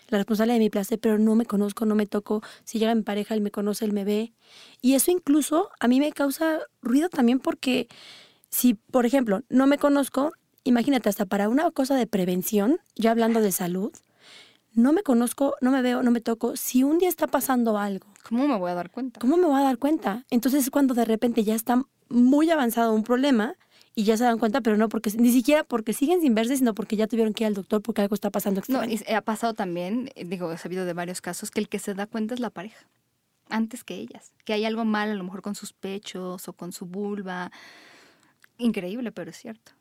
la responsable de mi placer, pero no me conozco, no me toco, si llega mi pareja, él me conoce, él me ve. Y eso incluso a mí me causa ruido también porque si, por ejemplo, no me conozco, imagínate, hasta para una cosa de prevención, ya hablando de salud, no me conozco, no me veo, no me toco, si un día está pasando algo. ¿Cómo me voy a dar cuenta? ¿Cómo me voy a dar cuenta? Entonces es cuando de repente ya está muy avanzado un problema y ya se dan cuenta, pero no porque, ni siquiera porque siguen sin verse, sino porque ya tuvieron que ir al doctor porque algo está pasando No, y ha pasado también, eh, digo, he sabido de varios casos, que el que se da cuenta es la pareja, antes que ellas, que hay algo mal a lo mejor con sus pechos o con su vulva. Increíble, pero es cierto.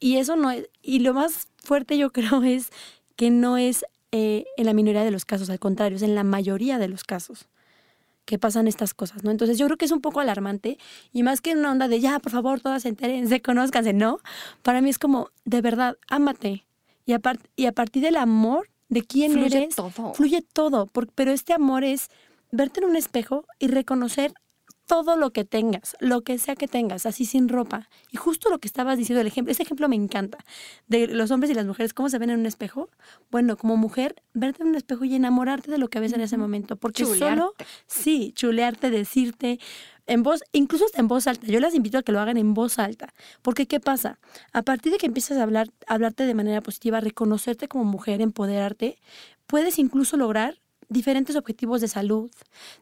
Y eso no es, y lo más fuerte yo *laughs* creo es que no es eh, en la minoría de los casos, al contrario, es en la mayoría de los casos que pasan estas cosas, ¿no? Entonces yo creo que es un poco alarmante y más que una onda de ya, por favor, todas se enteren, *laughs* se conozcanse, no. Para mí es como, de verdad, ámate. Y, y a partir del amor de quién fluye eres, todo. fluye todo. pero este amor es verte en un espejo y reconocer todo lo que tengas, lo que sea que tengas, así sin ropa. Y justo lo que estabas diciendo, el ejemplo, ese ejemplo me encanta, de los hombres y las mujeres, cómo se ven en un espejo. Bueno, como mujer, verte en un espejo y enamorarte de lo que ves en ese momento, porque solo, sí, chulearte, decirte en voz, incluso hasta en voz alta. Yo las invito a que lo hagan en voz alta, porque ¿qué pasa? A partir de que empiezas a hablar, hablarte de manera positiva, reconocerte como mujer, empoderarte, puedes incluso lograr diferentes objetivos de salud,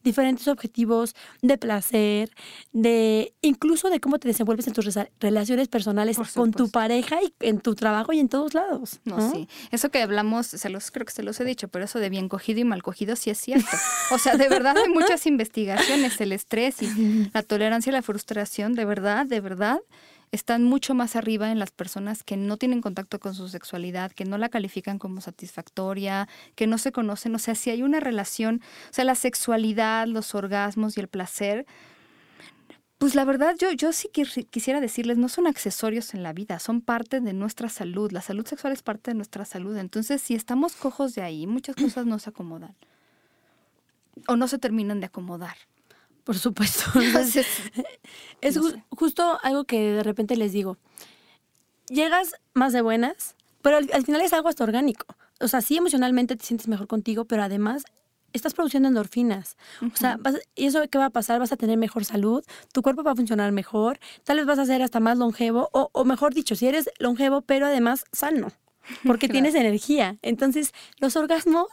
diferentes objetivos de placer, de incluso de cómo te desenvuelves en tus relaciones personales con tu pareja y en tu trabajo y en todos lados. ¿no? sí. Eso que hablamos, se los creo que se los he dicho, pero eso de bien cogido y mal cogido sí es cierto. O sea, de verdad hay muchas *laughs* investigaciones, el estrés y la tolerancia a la frustración, de verdad, de verdad están mucho más arriba en las personas que no tienen contacto con su sexualidad, que no la califican como satisfactoria, que no se conocen. O sea, si hay una relación, o sea, la sexualidad, los orgasmos y el placer, pues la verdad yo, yo sí quisiera decirles, no son accesorios en la vida, son parte de nuestra salud. La salud sexual es parte de nuestra salud. Entonces, si estamos cojos de ahí, muchas cosas no se acomodan o no se terminan de acomodar. Por supuesto. *laughs* es justo algo que de repente les digo. Llegas más de buenas, pero al, final es algo hasta orgánico. O sea, sí emocionalmente te sientes mejor contigo, pero además estás produciendo endorfinas. O sea, ¿y eso qué va a pasar? Vas a tener mejor salud, tu cuerpo va a funcionar mejor, tal vez vas a ser hasta más longevo, o, o mejor dicho, si eres longevo, pero además sano porque *laughs* tienes energía. Entonces, los orgasmos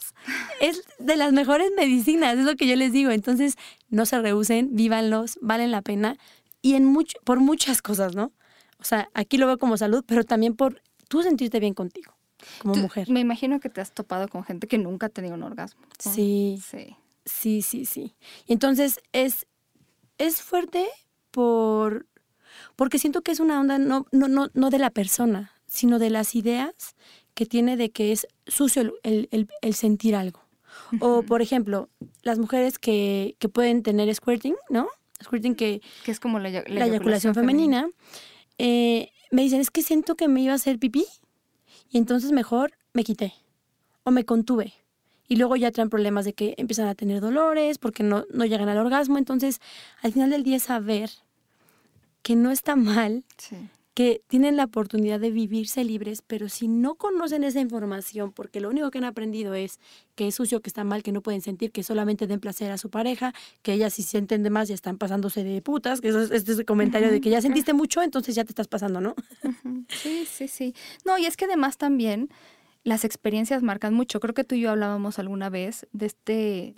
es de las mejores medicinas, es lo que yo les digo. Entonces, no se rehúsen, vívanlos, valen la pena y en mucho, por muchas cosas, ¿no? O sea, aquí lo veo como salud, pero también por tú sentirte bien contigo como mujer. Me imagino que te has topado con gente que nunca ha tenido un orgasmo. Sí. Sí. Sí, sí, sí. Y entonces es, es fuerte por porque siento que es una onda no, no, no, no de la persona, sino de las ideas que tiene de que es sucio el, sentir algo. O, por ejemplo, las mujeres que, pueden tener squirting, ¿no? Squirting que, que es como la, eyaculación, femenina, eh, me dicen, es que siento que me iba a hacer pipí y entonces mejor me quité o me contuve. Y luego ya traen problemas de que empiezan a tener dolores porque no, no llegan al orgasmo. Entonces, al final del día saber que no está mal sí que tienen la oportunidad de vivirse libres, pero si no conocen esa información, porque lo único que han aprendido es que es sucio, que está mal, que no pueden sentir, que solamente den placer a su pareja, que ellas si sienten de más ya están pasándose de putas, que eso es este comentario de que ya sentiste mucho, entonces ya te estás pasando, ¿no? Sí, sí, sí. No, y es que además también las experiencias marcan mucho. Creo que tú y yo hablábamos alguna vez de este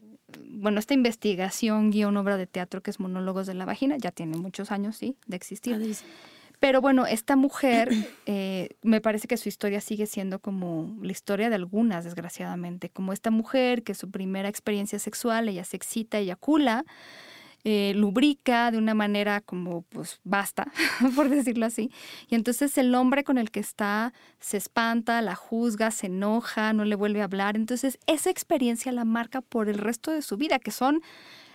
bueno, esta investigación, guion, obra de teatro que es Monólogos de la Vagina, ya tiene muchos años, sí, de existir. Pero bueno, esta mujer, eh, me parece que su historia sigue siendo como la historia de algunas, desgraciadamente, como esta mujer que su primera experiencia sexual, ella se excita, eyacula, eh, lubrica de una manera como, pues, basta, *laughs* por decirlo así. Y entonces el hombre con el que está se espanta, la juzga, se enoja, no le vuelve a hablar. Entonces esa experiencia la marca por el resto de su vida, que son,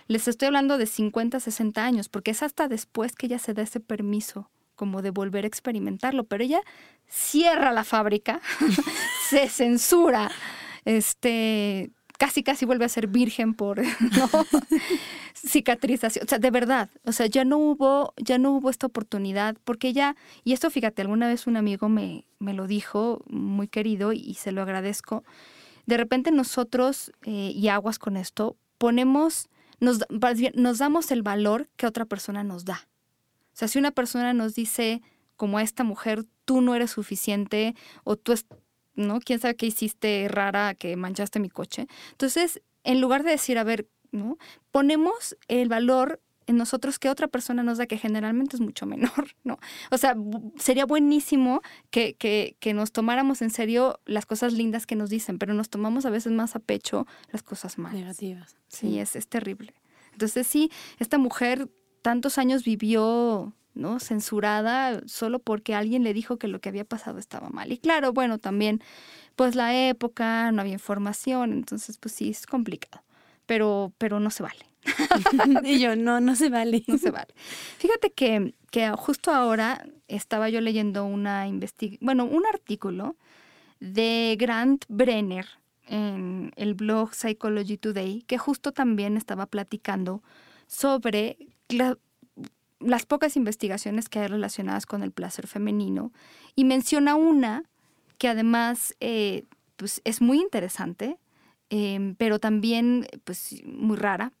les estoy hablando de 50, 60 años, porque es hasta después que ella se da ese permiso como de volver a experimentarlo, pero ella cierra la fábrica, *laughs* se censura, este, casi casi vuelve a ser virgen por *laughs* cicatrización, o sea, de verdad, o sea, ya no hubo, ya no hubo esta oportunidad, porque ella, y esto fíjate, alguna vez un amigo me, me lo dijo, muy querido, y, se lo agradezco, de repente nosotros, eh, y aguas con esto, ponemos, nos, nos damos el valor que otra persona nos da. O sea, si una persona nos dice, como a esta mujer, tú no eres suficiente o tú, es, ¿no? ¿Quién sabe qué hiciste rara que manchaste mi coche? Entonces, en lugar de decir, a ver, ¿no? Ponemos el valor en nosotros que otra persona nos da, que generalmente es mucho menor, *laughs* ¿no? O sea, sería buenísimo que, que, que, nos tomáramos en serio las cosas lindas que nos dicen, pero nos tomamos a veces más a pecho las cosas malas. Negativas. Sí, es, es terrible. Entonces sí, esta mujer tantos años vivió ¿no? Censurada solo porque alguien le dijo que lo que había pasado estaba mal. Y claro, bueno, también, pues la época, no había información, entonces pues sí, es complicado. Pero, pero no se vale. *laughs* y yo, no, no se vale. No se vale. Fíjate que, que justo ahora estaba yo leyendo una bueno, un artículo de Grant Brenner en el blog Psychology Today, que justo también estaba platicando sobre las pocas investigaciones que hay relacionadas con el placer femenino y menciona una que además eh, pues es muy interesante, em, pero también pues muy rara.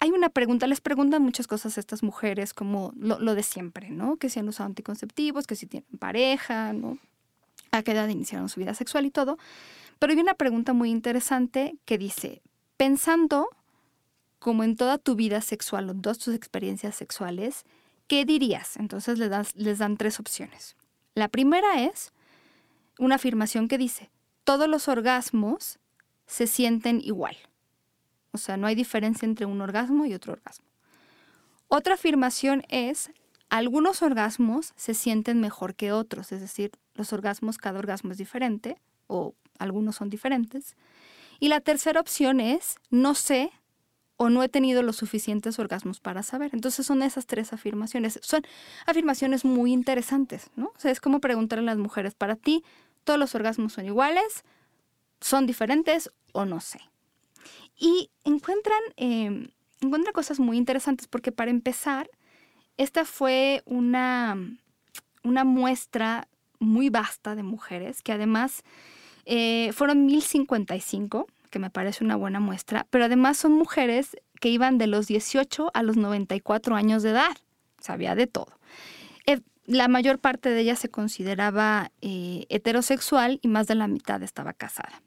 Hay una pregunta, les preguntan muchas cosas a estas mujeres, como lo, lo de siempre, ¿no? Que si han usado anticonceptivos, que si tienen pareja, ¿no? A qué edad iniciaron su vida sexual y todo. Pero hay una pregunta muy interesante que dice, pensando como en toda tu vida sexual o todas tus experiencias sexuales, ¿qué dirías? Entonces les, les dan tres opciones. La primera es una afirmación que dice, todos los orgasmos se sienten igual. O sea, no hay diferencia entre un orgasmo y otro orgasmo. Otra afirmación es, algunos orgasmos se sienten mejor que otros, es decir, los orgasmos, cada orgasmo es diferente o algunos son diferentes. Y la tercera opción es, no sé o no he tenido los suficientes orgasmos para saber. Entonces son esas tres afirmaciones. Son afirmaciones muy interesantes, ¿no? O sea, es como preguntarle a las mujeres, para ti, ¿todos los orgasmos son iguales? ¿Son diferentes o no sé? Y encuentran, em, encuentran cosas muy interesantes porque para empezar, esta fue una, una muestra muy vasta de mujeres que además eh, fueron 1055 que me parece una buena muestra, pero además son mujeres que iban de los 18 a los 94 años de edad. Sabía de todo. Eh, la mayor parte de ellas se consideraba eh, heterosexual y más de la mitad estaba casada.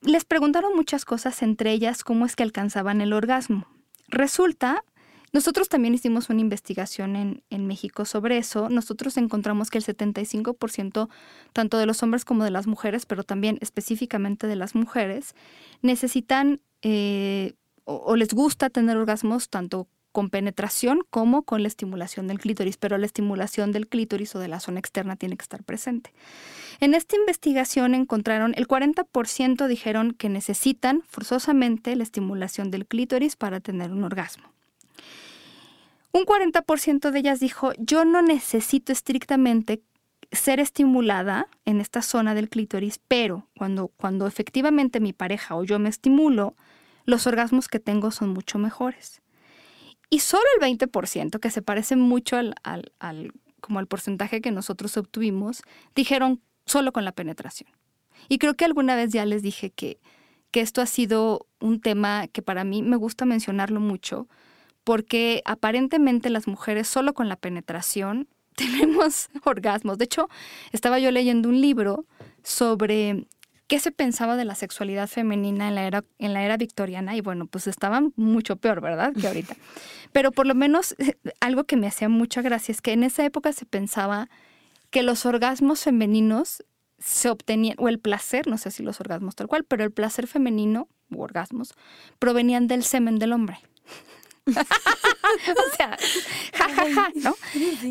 Les preguntaron muchas cosas, entre ellas cómo es que alcanzaban el orgasmo. Resulta nosotros también hicimos una investigación en, México sobre eso. Nosotros encontramos que el 75% tanto de los hombres como de las mujeres, pero también específicamente de las mujeres, necesitan eh, o, les gusta tener orgasmos tanto con penetración como con la estimulación del clítoris, pero la estimulación del clítoris o de la zona externa tiene que estar presente. En esta investigación encontraron el 40% dijeron que necesitan forzosamente la estimulación del clítoris para tener un orgasmo. Un 40% de ellas dijo, yo no necesito estrictamente ser estimulada en esta zona del clítoris, pero cuando, cuando efectivamente mi pareja o yo me estimulo, los orgasmos que tengo son mucho mejores. Y solo el 20%, que se parece mucho al, al, como al porcentaje que nosotros obtuvimos, dijeron solo con la penetración. Y creo que alguna vez ya les dije que, que esto ha sido un tema que para mí me gusta mencionarlo mucho, porque aparentemente las mujeres solo con la penetración *laughs* tenemos orgasmos. De hecho, estaba yo leyendo un libro sobre qué se pensaba de la sexualidad femenina en la era, en la era victoriana y bueno, pues estaban mucho peor, ¿verdad? Que ahorita. *laughs* Pero por lo menos algo que me hacía mucha gracia es que en esa época se pensaba que los orgasmos femeninos se obtenían, o el placer, no sé si los orgasmos tal cual, pero el placer femenino, u orgasmos, provenían del semen del hombre. *laughs* o sea, jajaja, ¿no?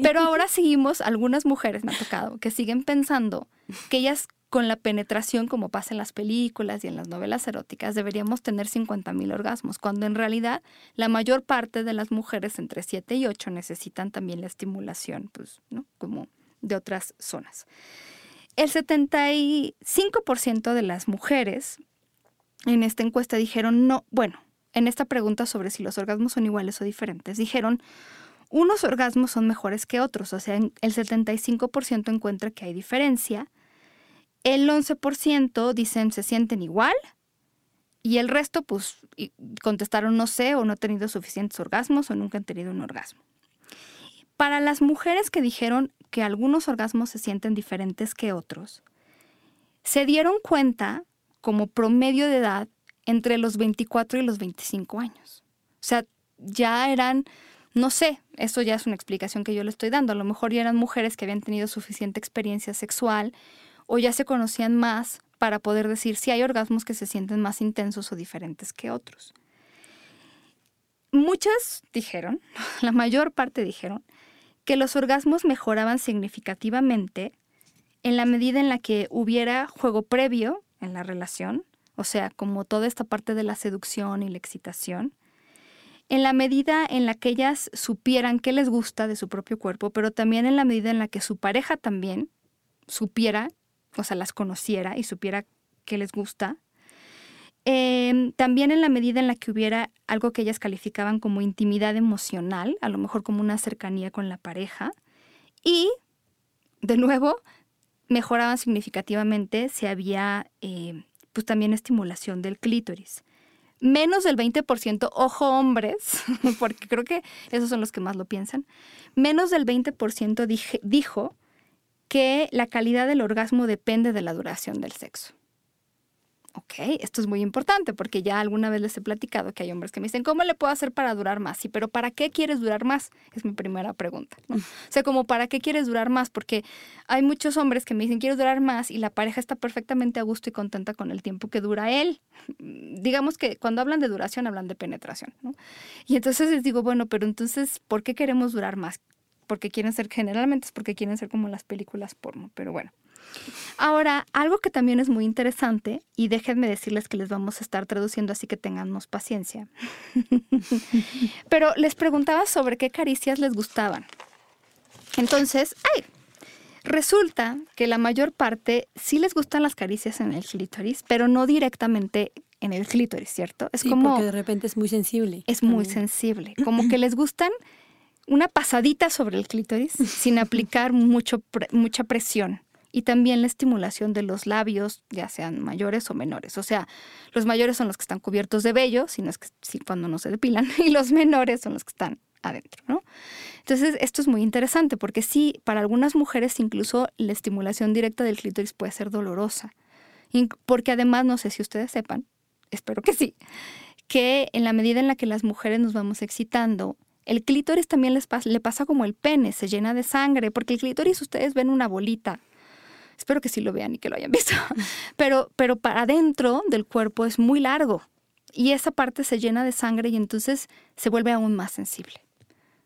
Pero ahora seguimos, algunas mujeres me ha tocado, que siguen pensando que ellas con la penetración, como pasa en las películas y en las novelas eróticas, deberíamos tener 50 mil orgasmos, cuando en realidad la mayor parte de las mujeres entre 7 y 8 necesitan también la estimulación, pues, ¿no? Como de otras zonas. El 75% de las mujeres en esta encuesta dijeron no, bueno, en esta pregunta sobre si los orgasmos son iguales o diferentes, dijeron, unos orgasmos son mejores que otros, o sea, el 75% encuentra que hay diferencia, el 11% dicen se sienten igual y el resto pues contestaron no sé o no he tenido suficientes orgasmos o nunca han tenido un orgasmo. Para las mujeres que dijeron que algunos orgasmos se sienten diferentes que otros, se dieron cuenta como promedio de edad entre los 24 y los 25 años. O sea, ya eran, no sé, eso ya es una explicación que yo le estoy dando, a lo mejor ya eran mujeres que habían tenido suficiente experiencia sexual o ya se conocían más para poder decir si hay orgasmos que se sienten más intensos o diferentes que otros. muchas dijeron, *laughs* la mayor parte dijeron, que los orgasmos mejoraban significativamente en la medida en la que hubiera juego previo en la relación, o sea, como toda esta parte de la seducción y la excitación, en la medida en la que ellas supieran qué les gusta de su propio cuerpo, pero también en la medida en la que su pareja también supiera, o sea, las conociera y supiera qué les gusta. Em, también en la medida en la que hubiera algo que ellas calificaban como intimidad emocional, a lo mejor como una cercanía con la pareja. Y, de nuevo, mejoraban significativamente si había eh, pues también estimulación del clítoris menos del 20%, ojo hombres, *laughs* porque creo que esos son los que más lo piensan, menos del 20% dijo que la calidad del orgasmo depende de la duración del sexo. Ok, esto es muy importante porque ya alguna vez les he platicado que hay hombres que me dicen, ¿cómo le puedo hacer para durar más? Sí, pero ¿para qué quieres durar más? Es mi primera pregunta. O sea, como ¿para qué quieres durar más? Porque hay muchos hombres que me dicen, quiero durar más y la pareja está perfectamente a gusto y contenta con el tiempo que dura él. Digamos que cuando hablan de duración, hablan de penetración. ¿no? Y entonces les digo, bueno, pero entonces, ¿por qué queremos durar más? Porque quieren ser, generalmente es porque quieren ser como las películas porno, pero bueno. Ahora, algo que también es muy interesante, y déjenme decirles que les vamos a estar traduciendo, así que tengamos paciencia. *laughs* Pero les preguntaba sobre qué caricias les gustaban. Entonces, ¡ay! Resulta que la mayor parte sí les gustan las caricias en el clítoris, pero no directamente en el clítoris, ¿cierto? Es como porque de repente es muy sensible. Es muy sensible, como que les gustan una pasadita sobre el clítoris sin aplicar mucho mucha presión y también la estimulación de los labios, ya sean mayores o menores. O sea, los mayores son los que están cubiertos de vello, sino es que, cuando no se depilan, *laughs* y los menores son los que están adentro, ¿no? Entonces, esto es muy interesante porque sí, para algunas mujeres incluso la estimulación directa del clítoris puede ser dolorosa. Porque además, no sé si ustedes sepan, espero que sí, que en la medida en la que las mujeres nos vamos excitando, el clítoris también les le pasa como el pene, se llena de sangre, porque el clítoris ustedes ven una bolita Espero que sí lo vean y que lo hayan visto. *laughs* Pero, pero para adentro del cuerpo es muy largo y esa parte se llena de sangre y entonces se vuelve aún más sensible.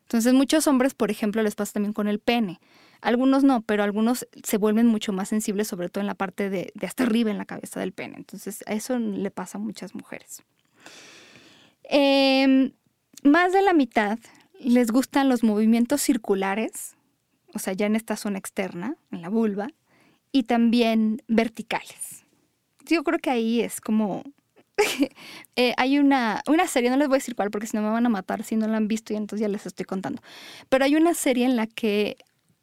Entonces muchos hombres, por ejemplo, les pasa también con el pene. Algunos no, pero algunos se vuelven mucho más sensibles, sobre todo en la parte de, hasta arriba, en la cabeza del pene. Entonces a eso le pasa a muchas mujeres. Em, más de la mitad les gustan los movimientos circulares, o sea, ya en esta zona externa, en la vulva, y también verticales. Yo creo que ahí es como... *laughs* Eh, hay una, una serie, no les voy a decir cuál porque si no me van a matar si no la han visto y entonces ya les estoy contando. Pero hay una serie en la que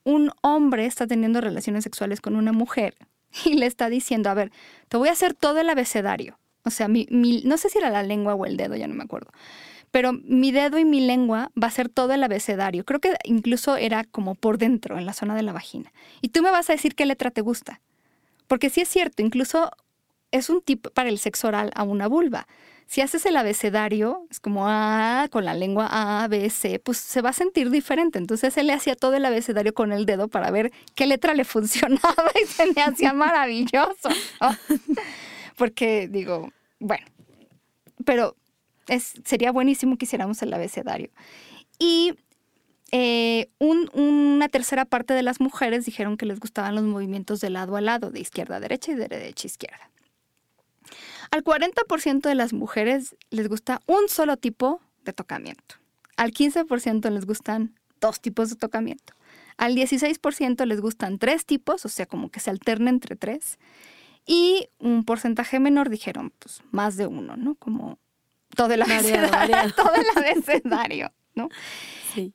un hombre está teniendo relaciones sexuales con una mujer *laughs* y le está diciendo, a ver, te voy a hacer todo el abecedario. O sea, mi, no sé si era la lengua o el dedo, ya no me acuerdo pero mi dedo y mi lengua va a ser todo el abecedario. Creo que incluso era como por dentro, en la zona de la vagina. Y tú me vas a decir qué letra te gusta. Porque sí es cierto, incluso es un tip para el sexo oral a una vulva. Si haces el abecedario, es como A, con la lengua A, B, C, pues se va a sentir diferente. Entonces él le hacía todo el abecedario con el dedo para ver qué letra le *laughs* funcionaba y se me hacía maravilloso. *laughs* Porque digo, bueno, pero sería buenísimo que hiciéramos el abecedario. Y eh, una tercera parte de las mujeres dijeron que les gustaban los movimientos de lado a lado, de izquierda a derecha y de derecha a izquierda. Al 40% de las mujeres les gusta un solo tipo de tocamiento. Al 15% les gustan dos tipos de tocamiento. Al 16% les gustan tres tipos, o sea, como que se alterna entre tres. Y un porcentaje menor dijeron, pues, más de uno, ¿no? Como todo el abecedario, *laughs* todo el abecedario, ¿no?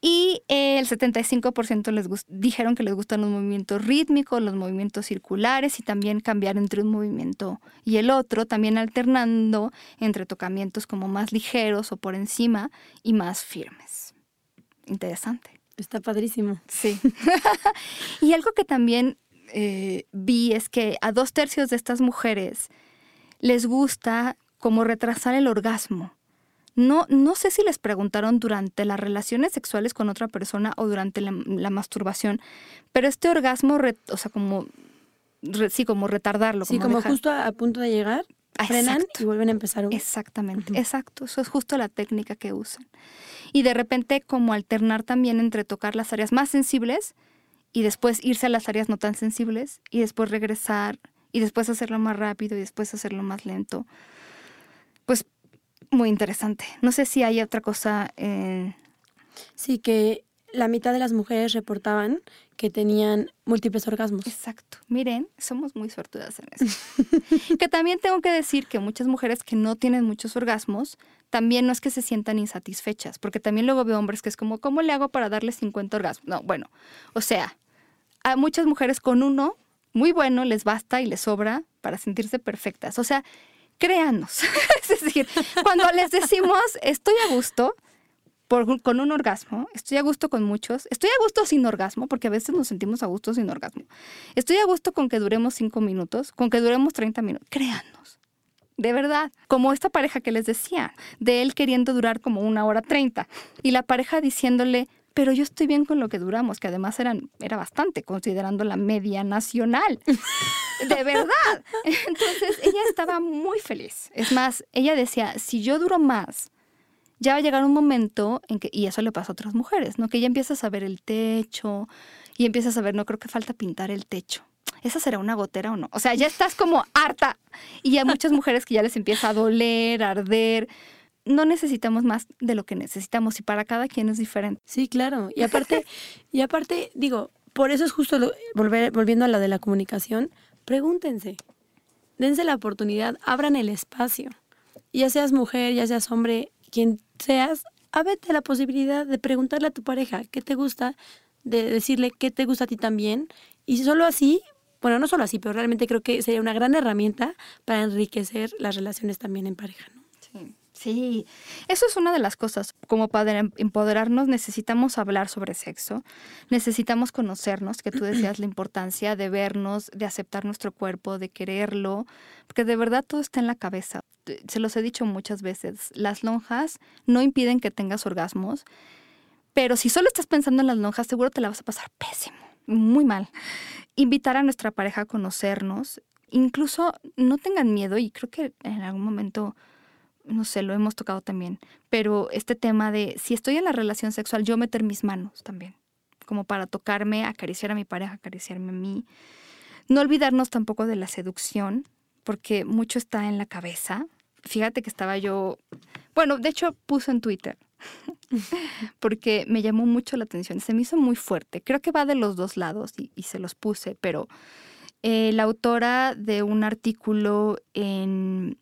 Y el 75% les dijeron que les gustan los movimientos rítmicos, los movimientos circulares y también cambiar entre un movimiento y el otro, también alternando entre tocamientos como más ligeros o por encima y más firmes. Interesante. Está padrísimo. Sí. *laughs* y algo que también eh, vi es que a dos tercios de estas mujeres les gusta como retrasar el orgasmo. No, no sé si les preguntaron durante las relaciones sexuales con otra persona o durante la, masturbación, pero este orgasmo, o sea, como, sí, como retardarlo. Sí, como, justo a, punto de llegar. frenan y vuelven a empezar. Exactamente, exacto. Eso es justo la técnica que usan. Y de repente como alternar también entre tocar las áreas más sensibles y después irse a las áreas no tan sensibles y después regresar y después hacerlo más rápido y después hacerlo más lento. Pues muy interesante. No sé si hay otra cosa. Eh... Sí, que la mitad de las mujeres reportaban que tenían múltiples orgasmos. Exacto. Miren, somos muy suertudas en eso. *laughs* que también tengo que decir que muchas mujeres que no tienen muchos orgasmos, también no es que se sientan insatisfechas, porque también luego veo hombres que es como, ¿cómo le hago para darle 50 orgasmos? No, bueno, o sea, a muchas mujeres con uno muy bueno les basta y les sobra para sentirse perfectas. O sea, créanos. *laughs* es decir, cuando les decimos estoy a gusto, con un orgasmo, estoy a gusto con muchos, estoy a gusto sin orgasmo, porque a veces nos sentimos a gusto sin orgasmo. Estoy a gusto con que duremos cinco minutos, con que duremos 30 minutos. Créanos. De verdad, como esta pareja que les decía, de él queriendo durar como una hora treinta y la pareja diciéndole, pero yo estoy bien con lo que duramos, que además eran, era bastante, considerando la media nacional. *laughs* De verdad. Entonces, ella estaba muy feliz. Es más, ella decía, si yo duro más, ya va a llegar un momento en que, y eso le pasa a otras mujeres, ¿no? Que ya empiezas a ver el techo y empiezas a ver, no creo que falta pintar el techo. ¿Esa será una gotera o no? O sea, ya estás como harta. Y hay muchas mujeres que ya les empieza a doler, a arder. No necesitamos más de lo que necesitamos y para cada quien es diferente. Sí, claro. Y aparte, y aparte, digo, por eso es justo volver, volviendo a la de la comunicación, pregúntense, dense la oportunidad, abran el espacio. Ya seas mujer, ya seas hombre, quien seas, ábrete la posibilidad de preguntarle a tu pareja qué te gusta, de decirle qué te gusta a ti también. Y solo así, bueno, no solo así, pero realmente creo que sería una gran herramienta para enriquecer las relaciones también en pareja. Sí, eso es una de las cosas. Como para em, empoderarnos necesitamos hablar sobre sexo, necesitamos conocernos, que tú decías la importancia de vernos, de aceptar nuestro cuerpo, de quererlo, porque de verdad todo está en la cabeza. Se los he dicho muchas veces, las lonjas no impiden que tengas orgasmos, pero si solo estás pensando en las lonjas, seguro te la vas a pasar pésimo, muy mal. Invitar a nuestra pareja a conocernos, incluso no tengan miedo y creo que en algún momento no sé, lo hemos tocado también, pero este tema de si estoy en la relación sexual, yo meter mis manos también, como para tocarme, acariciar a mi pareja, acariciarme a mí. No olvidarnos tampoco de la seducción, porque mucho está en la cabeza. Fíjate que estaba yo, bueno, de hecho puse en Twitter, *laughs* porque me llamó mucho la atención, se me hizo muy fuerte. Creo que va de los dos lados y, se los puse, pero eh, la autora de un artículo en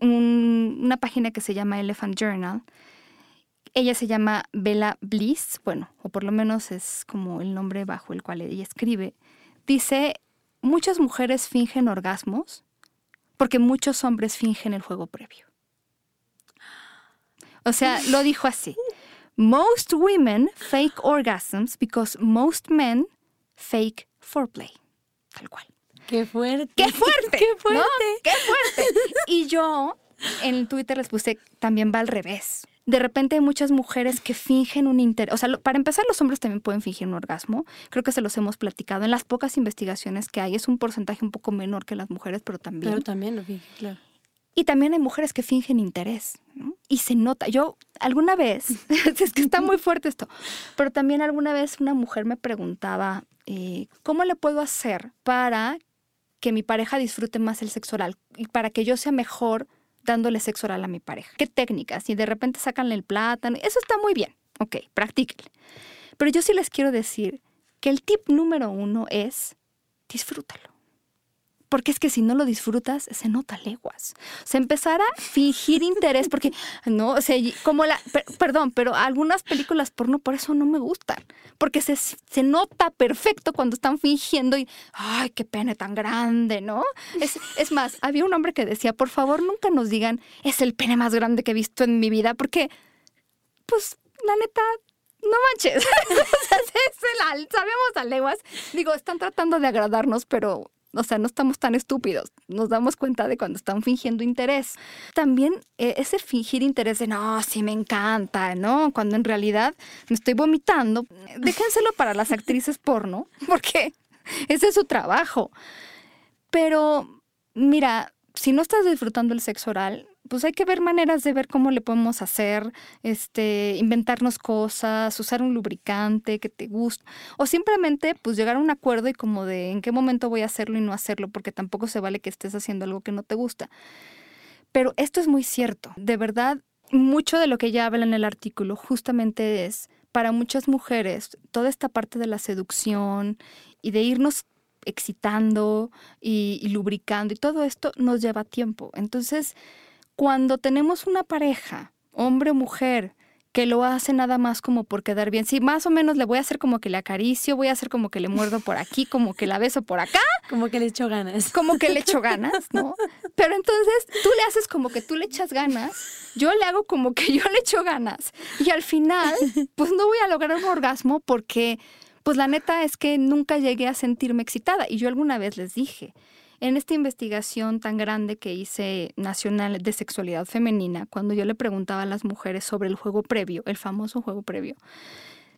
una página que se llama Elephant Journal. Ella se llama Bella Bliss, bueno, o por lo menos es como el nombre bajo el cual ella escribe. Dice, muchas mujeres fingen orgasmos porque muchos hombres fingen el juego previo. O sea, lo dijo así. Most women fake orgasms because most men fake foreplay. Tal cual. ¡Qué fuerte! ¡Qué fuerte! *laughs* ¡Qué fuerte! ¡Qué fuerte! Y yo en Twitter les puse, también va al revés. De repente hay muchas mujeres que fingen un interés. O sea, para empezar, los hombres también pueden fingir un orgasmo. Creo que se los hemos platicado. En las pocas investigaciones que hay, es un porcentaje un poco menor que las mujeres, pero también. Pero también lo fingen, claro. Y también hay mujeres que fingen interés. Y se nota. Yo alguna vez, *laughs* es que está muy fuerte esto, pero también alguna vez una mujer me preguntaba, eh, ¿cómo le puedo hacer para que mi pareja disfrute más el sexo oral y para que yo sea mejor dándole sexo oral a mi pareja. ¿Qué técnicas? Y de repente sacanle el plátano. Eso está muy bien. Ok, practíquenle. Pero yo sí les quiero decir que el tip número uno es disfrútalo. Porque es que si no lo disfrutas, se nota leguas. Se empezará a fingir interés, porque *laughs* no, o sea, como la, perdón, pero algunas películas porno por eso no me gustan. Porque se, se nota perfecto cuando están fingiendo y, ay, qué pene tan grande, ¿no? Es, es más, había un hombre que decía, por favor, nunca nos digan, es el pene más grande que he visto en mi vida, porque, pues, la neta, no manches. *laughs* o sea, sabemos a leguas. Digo, están tratando de agradarnos, pero o sea, no estamos tan estúpidos. Nos damos cuenta de cuando están fingiendo interés. También eh, ese fingir interés de, no, sí me encanta, ¿no? Cuando en realidad me estoy vomitando. Déjenselo para las actrices porno, *laughs* porque ese es su trabajo. Pero, mira, si no estás disfrutando el sexo oral, pues hay que ver maneras de ver cómo le podemos hacer, este, inventarnos cosas, usar un lubricante que te guste, o simplemente pues llegar a un acuerdo y como de en qué momento voy a hacerlo y no hacerlo, porque tampoco se vale que estés haciendo algo que no te gusta. Pero esto es muy cierto, de verdad, mucho de lo que ella habla en el artículo justamente es para muchas mujeres toda esta parte de la seducción y de irnos excitando y, y lubricando y todo esto nos lleva tiempo. Entonces, cuando tenemos una pareja, hombre o mujer, que lo hace nada más como por quedar bien. Sí, más o menos le voy a hacer como que le acaricio, voy a hacer como que le muerdo por aquí, como que la beso por acá. *laughs* Como que le echo ganas. Como que le echo *laughs* ganas, ¿no? Pero entonces tú le haces como que tú le echas ganas, yo le hago como que *laughs* yo le echo ganas. Y al final, pues no voy a lograr un orgasmo porque, pues la neta es que nunca llegué a sentirme excitada. Y yo alguna vez les dije, en esta investigación tan grande que hice nacional de sexualidad femenina, cuando yo le preguntaba a las mujeres sobre el juego previo, el famoso juego previo,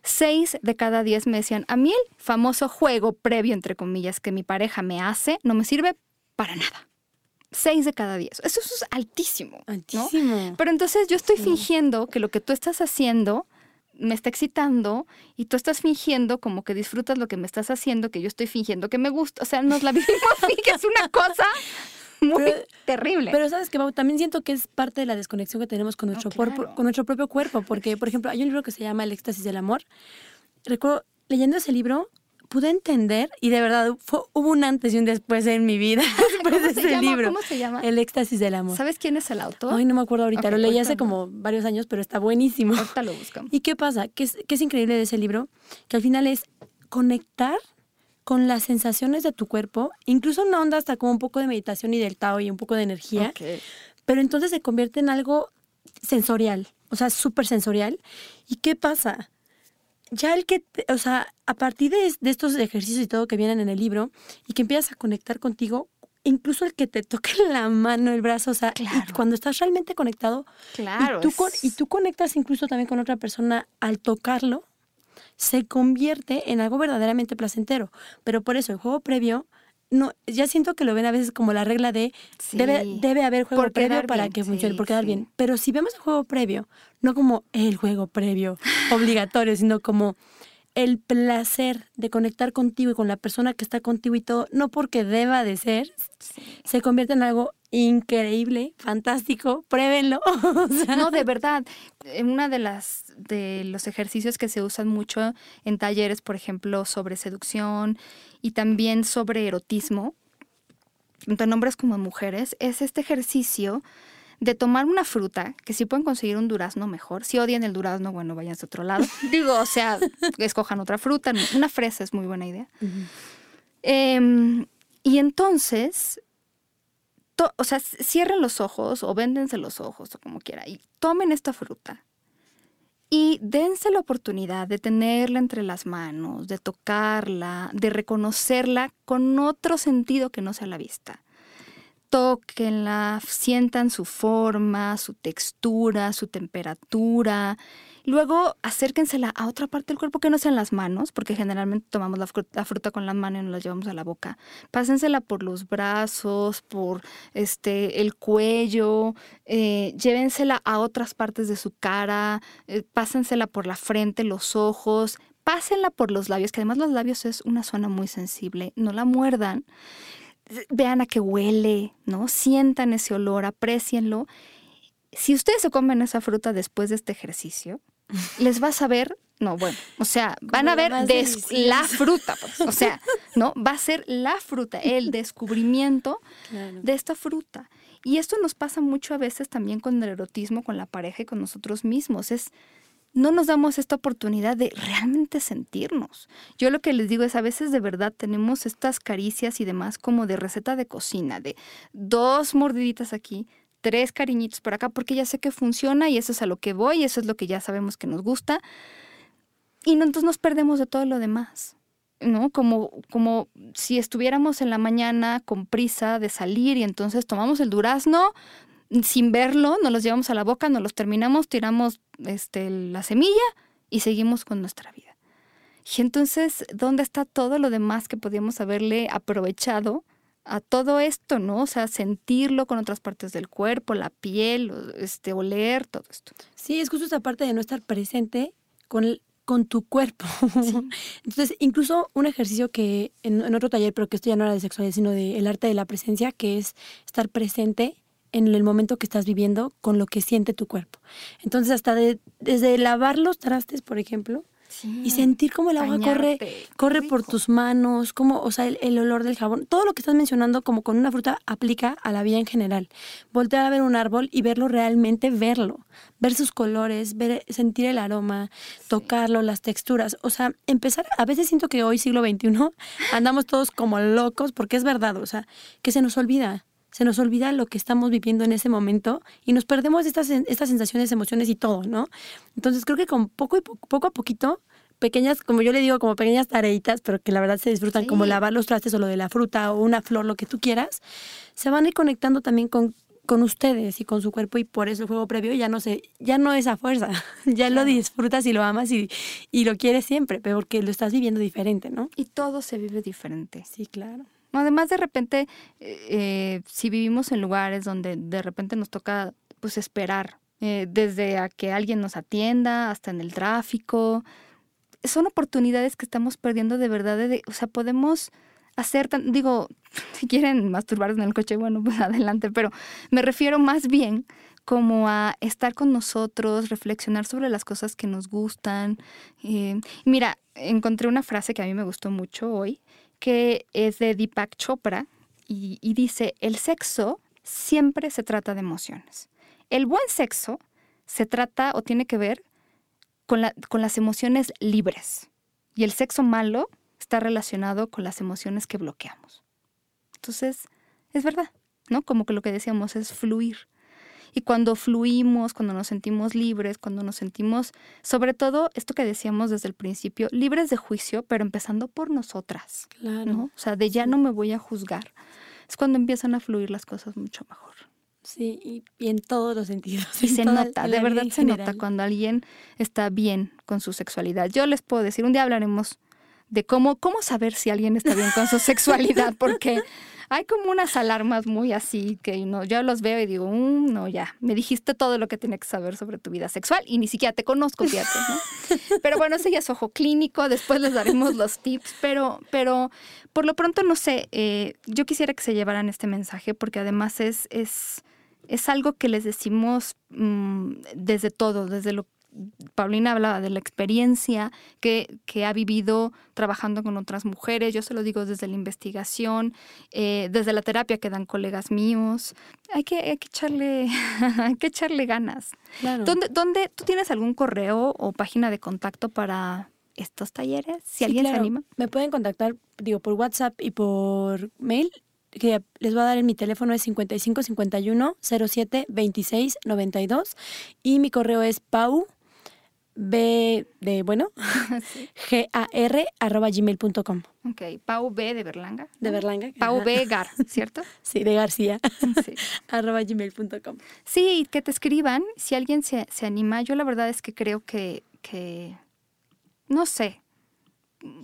seis de cada diez me decían, a mí el famoso juego previo, entre comillas, que mi pareja me hace, no me sirve para nada. Seis de cada diez. Eso, es altísimo. Altísimo. Pero entonces yo estoy fingiendo que lo que tú estás haciendo me está excitando y tú estás fingiendo como que disfrutas lo que me estás haciendo, que yo estoy fingiendo que me gusta. O sea, nos la vivimos *laughs* así, que es una cosa muy terrible. Pero sabes que también siento que es parte de la desconexión que tenemos con nuestro, con nuestro propio cuerpo, porque, por ejemplo, hay un libro que se llama El éxtasis del amor. Recuerdo, leyendo ese libro, pude entender y de verdad fue, hubo un antes y un después en mi vida *laughs* después de ese libro. ¿Cómo se llama? El éxtasis del amor. ¿Sabes quién es el autor? Ay, no me acuerdo ahorita. lo leí hace como varios años, pero está buenísimo. Ahorita lo buscamos. *laughs* ¿Y qué pasa? ¿Qué es, qué es increíble de ese libro? Que al final es conectar con las sensaciones de tu cuerpo, incluso una onda hasta como un poco de meditación y del Tao y un poco de energía. Pero entonces se convierte en algo sensorial, o sea, súper sensorial. ¿Y qué pasa? ya el que, o sea, a partir de, estos ejercicios y todo que vienen en el libro y que empiezas a conectar contigo, incluso el que te toque *laughs* la mano, el brazo, o sea, cuando estás realmente conectado, claro, y, tú y tú conectas incluso también con otra persona al tocarlo, se convierte en algo verdaderamente placentero. Pero por eso el juego previo no, ya siento que lo ven a veces como la regla de debe, debe haber juego previo para que funcione, por quedar bien. Pero si vemos el juego previo, no como el juego previo obligatorio, sino como el placer de conectar contigo y con la persona que está contigo y todo, no porque deba de ser, se convierte en algo increíble, fantástico, pruébenlo. *laughs* No, de verdad, una de las de los ejercicios que se usan mucho en talleres, por ejemplo, sobre seducción y también sobre erotismo, tanto en hombres como en mujeres, es este ejercicio de tomar una fruta, que si pueden conseguir un durazno mejor, si odian el durazno, bueno, vayan a otro lado. *laughs* Digo, o sea, *laughs* escojan otra fruta, una fresa es muy buena idea. Em, y entonces, o sea, cierren los ojos o véndense los ojos o como quiera y tomen esta fruta y dense la oportunidad de tenerla entre las manos, de tocarla, de reconocerla con otro sentido que no sea la vista. Tóquenla, sientan su forma, su textura, su temperatura Luego acérquensela a otra parte del cuerpo que no sean las manos, porque generalmente tomamos la fruta, con las manos y nos la llevamos a la boca. Pásensela por los brazos, por este, el cuello, eh, llévensela a otras partes de su cara, eh, pásensela por la frente, los ojos, pásenla por los labios, que además los labios es una zona muy sensible, no la muerdan. Vean a qué huele, ¿no? Sientan ese olor, aprecienlo. Si ustedes se comen esa fruta después de este ejercicio, les vas a ver, no, bueno, o sea, *laughs* van a ver la fruta, pues, o sea, *laughs* ¿no? Va a ser la fruta, el *laughs* descubrimiento de esta fruta. Y esto nos pasa mucho a veces también con el erotismo, con la pareja y con nosotros mismos. Es, no nos damos esta oportunidad de realmente sentirnos. Yo lo que les digo es a veces de verdad tenemos estas caricias y demás como de receta de cocina, de dos mordiditas aquí, tres cariñitos por acá porque ya sé que funciona y eso es a lo que voy, eso es lo que ya sabemos que nos gusta. Y entonces nos perdemos de todo lo demás, ¿no? Como, como si estuviéramos en la mañana con prisa de salir y entonces tomamos el durazno sin verlo, nos los llevamos a la boca, nos los terminamos, tiramos este, la semilla y seguimos con nuestra vida. Y entonces, ¿dónde está todo lo demás que podíamos haberle aprovechado a todo esto, ¿no? O sea, sentirlo con otras partes del cuerpo, la piel, este, oler, todo esto. Sí, es justo esa parte de no estar presente con, el, con tu cuerpo. *laughs* Entonces, incluso un ejercicio que en, otro taller, pero que esto ya no era de sexualidad, sino del el arte de la presencia, que es estar presente en el momento que estás viviendo con lo que siente tu cuerpo. Entonces, hasta desde lavar los trastes, por ejemplo, y sentir cómo el agua corre, corre por tus manos, como, o sea, el, olor del jabón, todo lo que estás mencionando como con una fruta aplica a la vida en general. Voltear a ver un árbol y verlo realmente, verlo, ver sus colores, ver, sentir el aroma, tocarlo, las texturas, o sea, empezar, a veces siento que hoy siglo XXI andamos todos como locos porque es verdad, o sea, que se nos olvida se nos olvida lo que estamos viviendo en ese momento y nos perdemos estas, estas sensaciones, emociones y todo, ¿no? Entonces creo que con poco, y poco a poquito, pequeñas, como yo le digo, como pequeñas tareitas, pero que la verdad se disfrutan, como lavar los trastes o lo de la fruta o una flor, lo que tú quieras, se van a ir conectando también con, con ustedes y con su cuerpo y por eso el juego previo ya no se, ya no es a fuerza, *laughs* ya lo disfrutas y lo amas y, y lo quieres siempre, pero porque lo estás viviendo diferente, ¿no? Y todo se vive diferente. Sí, claro. Además, de repente, eh, eh, si vivimos en lugares donde de repente nos toca pues esperar, eh, desde a que alguien nos atienda hasta en el tráfico, son oportunidades que estamos perdiendo de verdad. O sea, podemos hacer, tan, digo, *laughs* si quieren masturbarse en el coche, bueno, pues *laughs* adelante, pero me refiero más bien como a estar con nosotros, reflexionar sobre las cosas que nos gustan. mira, encontré una frase que a mí me gustó mucho hoy, que es de Deepak Chopra y, dice, el sexo siempre se trata de emociones. El buen sexo se trata o tiene que ver con, con las emociones libres y el sexo malo está relacionado con las emociones que bloqueamos. Entonces, es verdad, ¿no? Como que lo que decíamos es fluir. Y cuando fluimos, cuando nos sentimos libres, cuando nos sentimos, sobre todo, esto que decíamos desde el principio, libres de juicio, pero empezando por nosotras. Claro. O sea, de ya no me voy a juzgar. Es cuando empiezan a fluir las cosas mucho mejor. Sí, y, en todos los sentidos. Y se nota, de verdad se nota cuando alguien está bien con su sexualidad. Yo les puedo decir, un día hablaremos de cómo, cómo saber si alguien está bien con su sexualidad, porque hay como unas alarmas muy así que no, yo los veo y digo, mm, no, ya, me dijiste todo lo que tenía que saber sobre tu vida sexual y ni siquiera te conozco, fíjate, ¿no? Pero bueno, ese ya es ojo clínico, después les daremos los tips, pero, pero por lo pronto, no sé, eh, yo quisiera que se llevaran este mensaje porque además es, es, es algo que les decimos mm, desde todo, desde lo Paulina hablaba de la experiencia que, ha vivido trabajando con otras mujeres, yo se lo digo desde la investigación, eh, desde la terapia que dan colegas míos. Hay que, hay que, echarle, *laughs* hay que echarle ganas. ¿Dónde, ¿Dónde, tú tienes algún correo o página de contacto para estos talleres? Si alguien se anima. Me pueden contactar, digo, por WhatsApp y por mail que les voy a dar en mi teléfono es 55 51 07 26 92 y mi correo es pau B de, bueno, *laughs* G-A-R arroba gmail.com. Ok, Pau B de Berlanga. De Berlanga. Pau B Gar, ¿cierto? *laughs* sí, de García. Sí. *laughs* arroba gmail.com. Sí, que te escriban. Si alguien se, se, anima, yo la verdad es que creo que, que, no sé,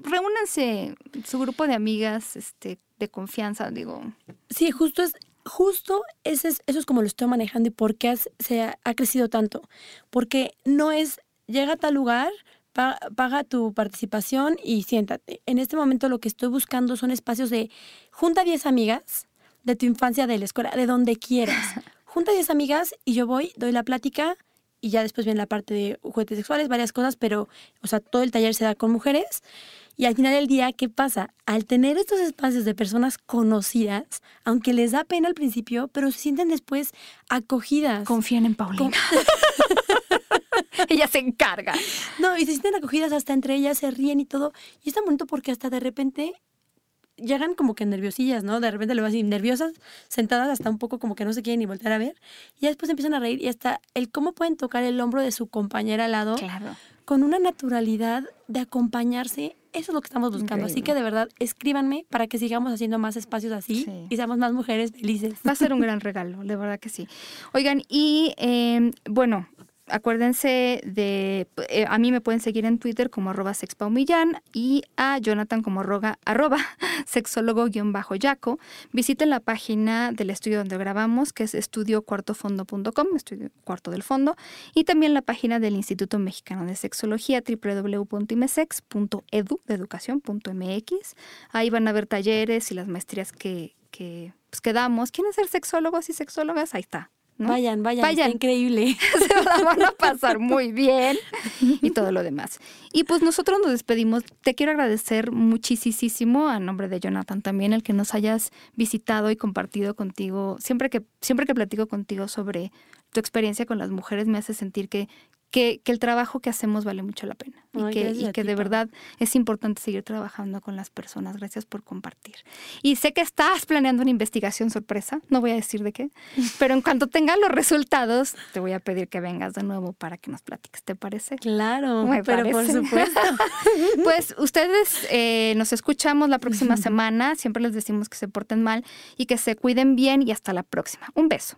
reúnanse su grupo de amigas este, de confianza, digo. Sí, justo es, justo ese es, eso es como lo estoy manejando y por qué se ha, ha, crecido tanto. Porque no es llega a tal lugar, paga tu participación y siéntate. En este momento lo que estoy buscando son espacios de junta 10 amigas de tu infancia, de la escuela, de donde quieras. *laughs* Junta 10 amigas y yo voy, doy la plática y ya después viene la parte de juguetes sexuales, varias cosas, pero, o sea, todo el taller se da con mujeres. Y al final del día, ¿qué pasa? Al tener estos espacios de personas conocidas, aunque les da pena al principio, pero se sienten después acogidas. Confían en Paulina. *laughs* ella se encarga. No, y se sienten acogidas hasta entre ellas, se ríen y todo. Y es tan bonito porque hasta de repente llegan como que nerviosillas, ¿no? De repente lo ves así, nerviosas, sentadas hasta un poco como que no se quieren ni voltear a ver. Y después empiezan a reír y hasta el cómo pueden tocar el hombro de su compañera al lado. Claro. Con una naturalidad de acompañarse. Eso es lo que estamos buscando. Así que de verdad, escríbanme para que sigamos haciendo más espacios así y seamos más mujeres felices. Va a ser un gran regalo, de verdad que sí. Oigan, y em, bueno, acuérdense de, eh, a mí me pueden seguir en Twitter como arroba sexpaumillán y a Jonathan como roga, arroba *laughs* sexólogo-yaco. Visiten la página del estudio donde grabamos, que es estudiocuartofondo.com, estudio cuarto del fondo, y también la página del Instituto Mexicano de Sexología, www.imesex.edu, de educación.mx. Ahí van a ver talleres y las maestrías que, que, pues, que damos. ¿Quieren ser sexólogos y sexólogas? Ahí está. Vayan, vayan, vayan. increíble. *laughs* Se la van a pasar muy bien y todo lo demás. Y pues nosotros nos despedimos. Te quiero agradecer muchísimo a nombre de Jonathan también el que nos hayas visitado y compartido contigo. Siempre que siempre que platico contigo sobre tu experiencia con las mujeres me hace sentir que que, el trabajo que hacemos vale mucho la pena y que, y que de verdad es importante seguir trabajando con las personas. Gracias por compartir. Y sé que estás planeando una investigación sorpresa, no voy a decir de qué, *laughs* pero en cuanto tenga los resultados, te voy a pedir que vengas de nuevo para que nos platiques, ¿te parece? Claro, pero por supuesto. *laughs* pues ustedes eh, nos escuchamos la próxima semana, siempre les decimos que se porten mal y que se cuiden bien y hasta la próxima. Un beso.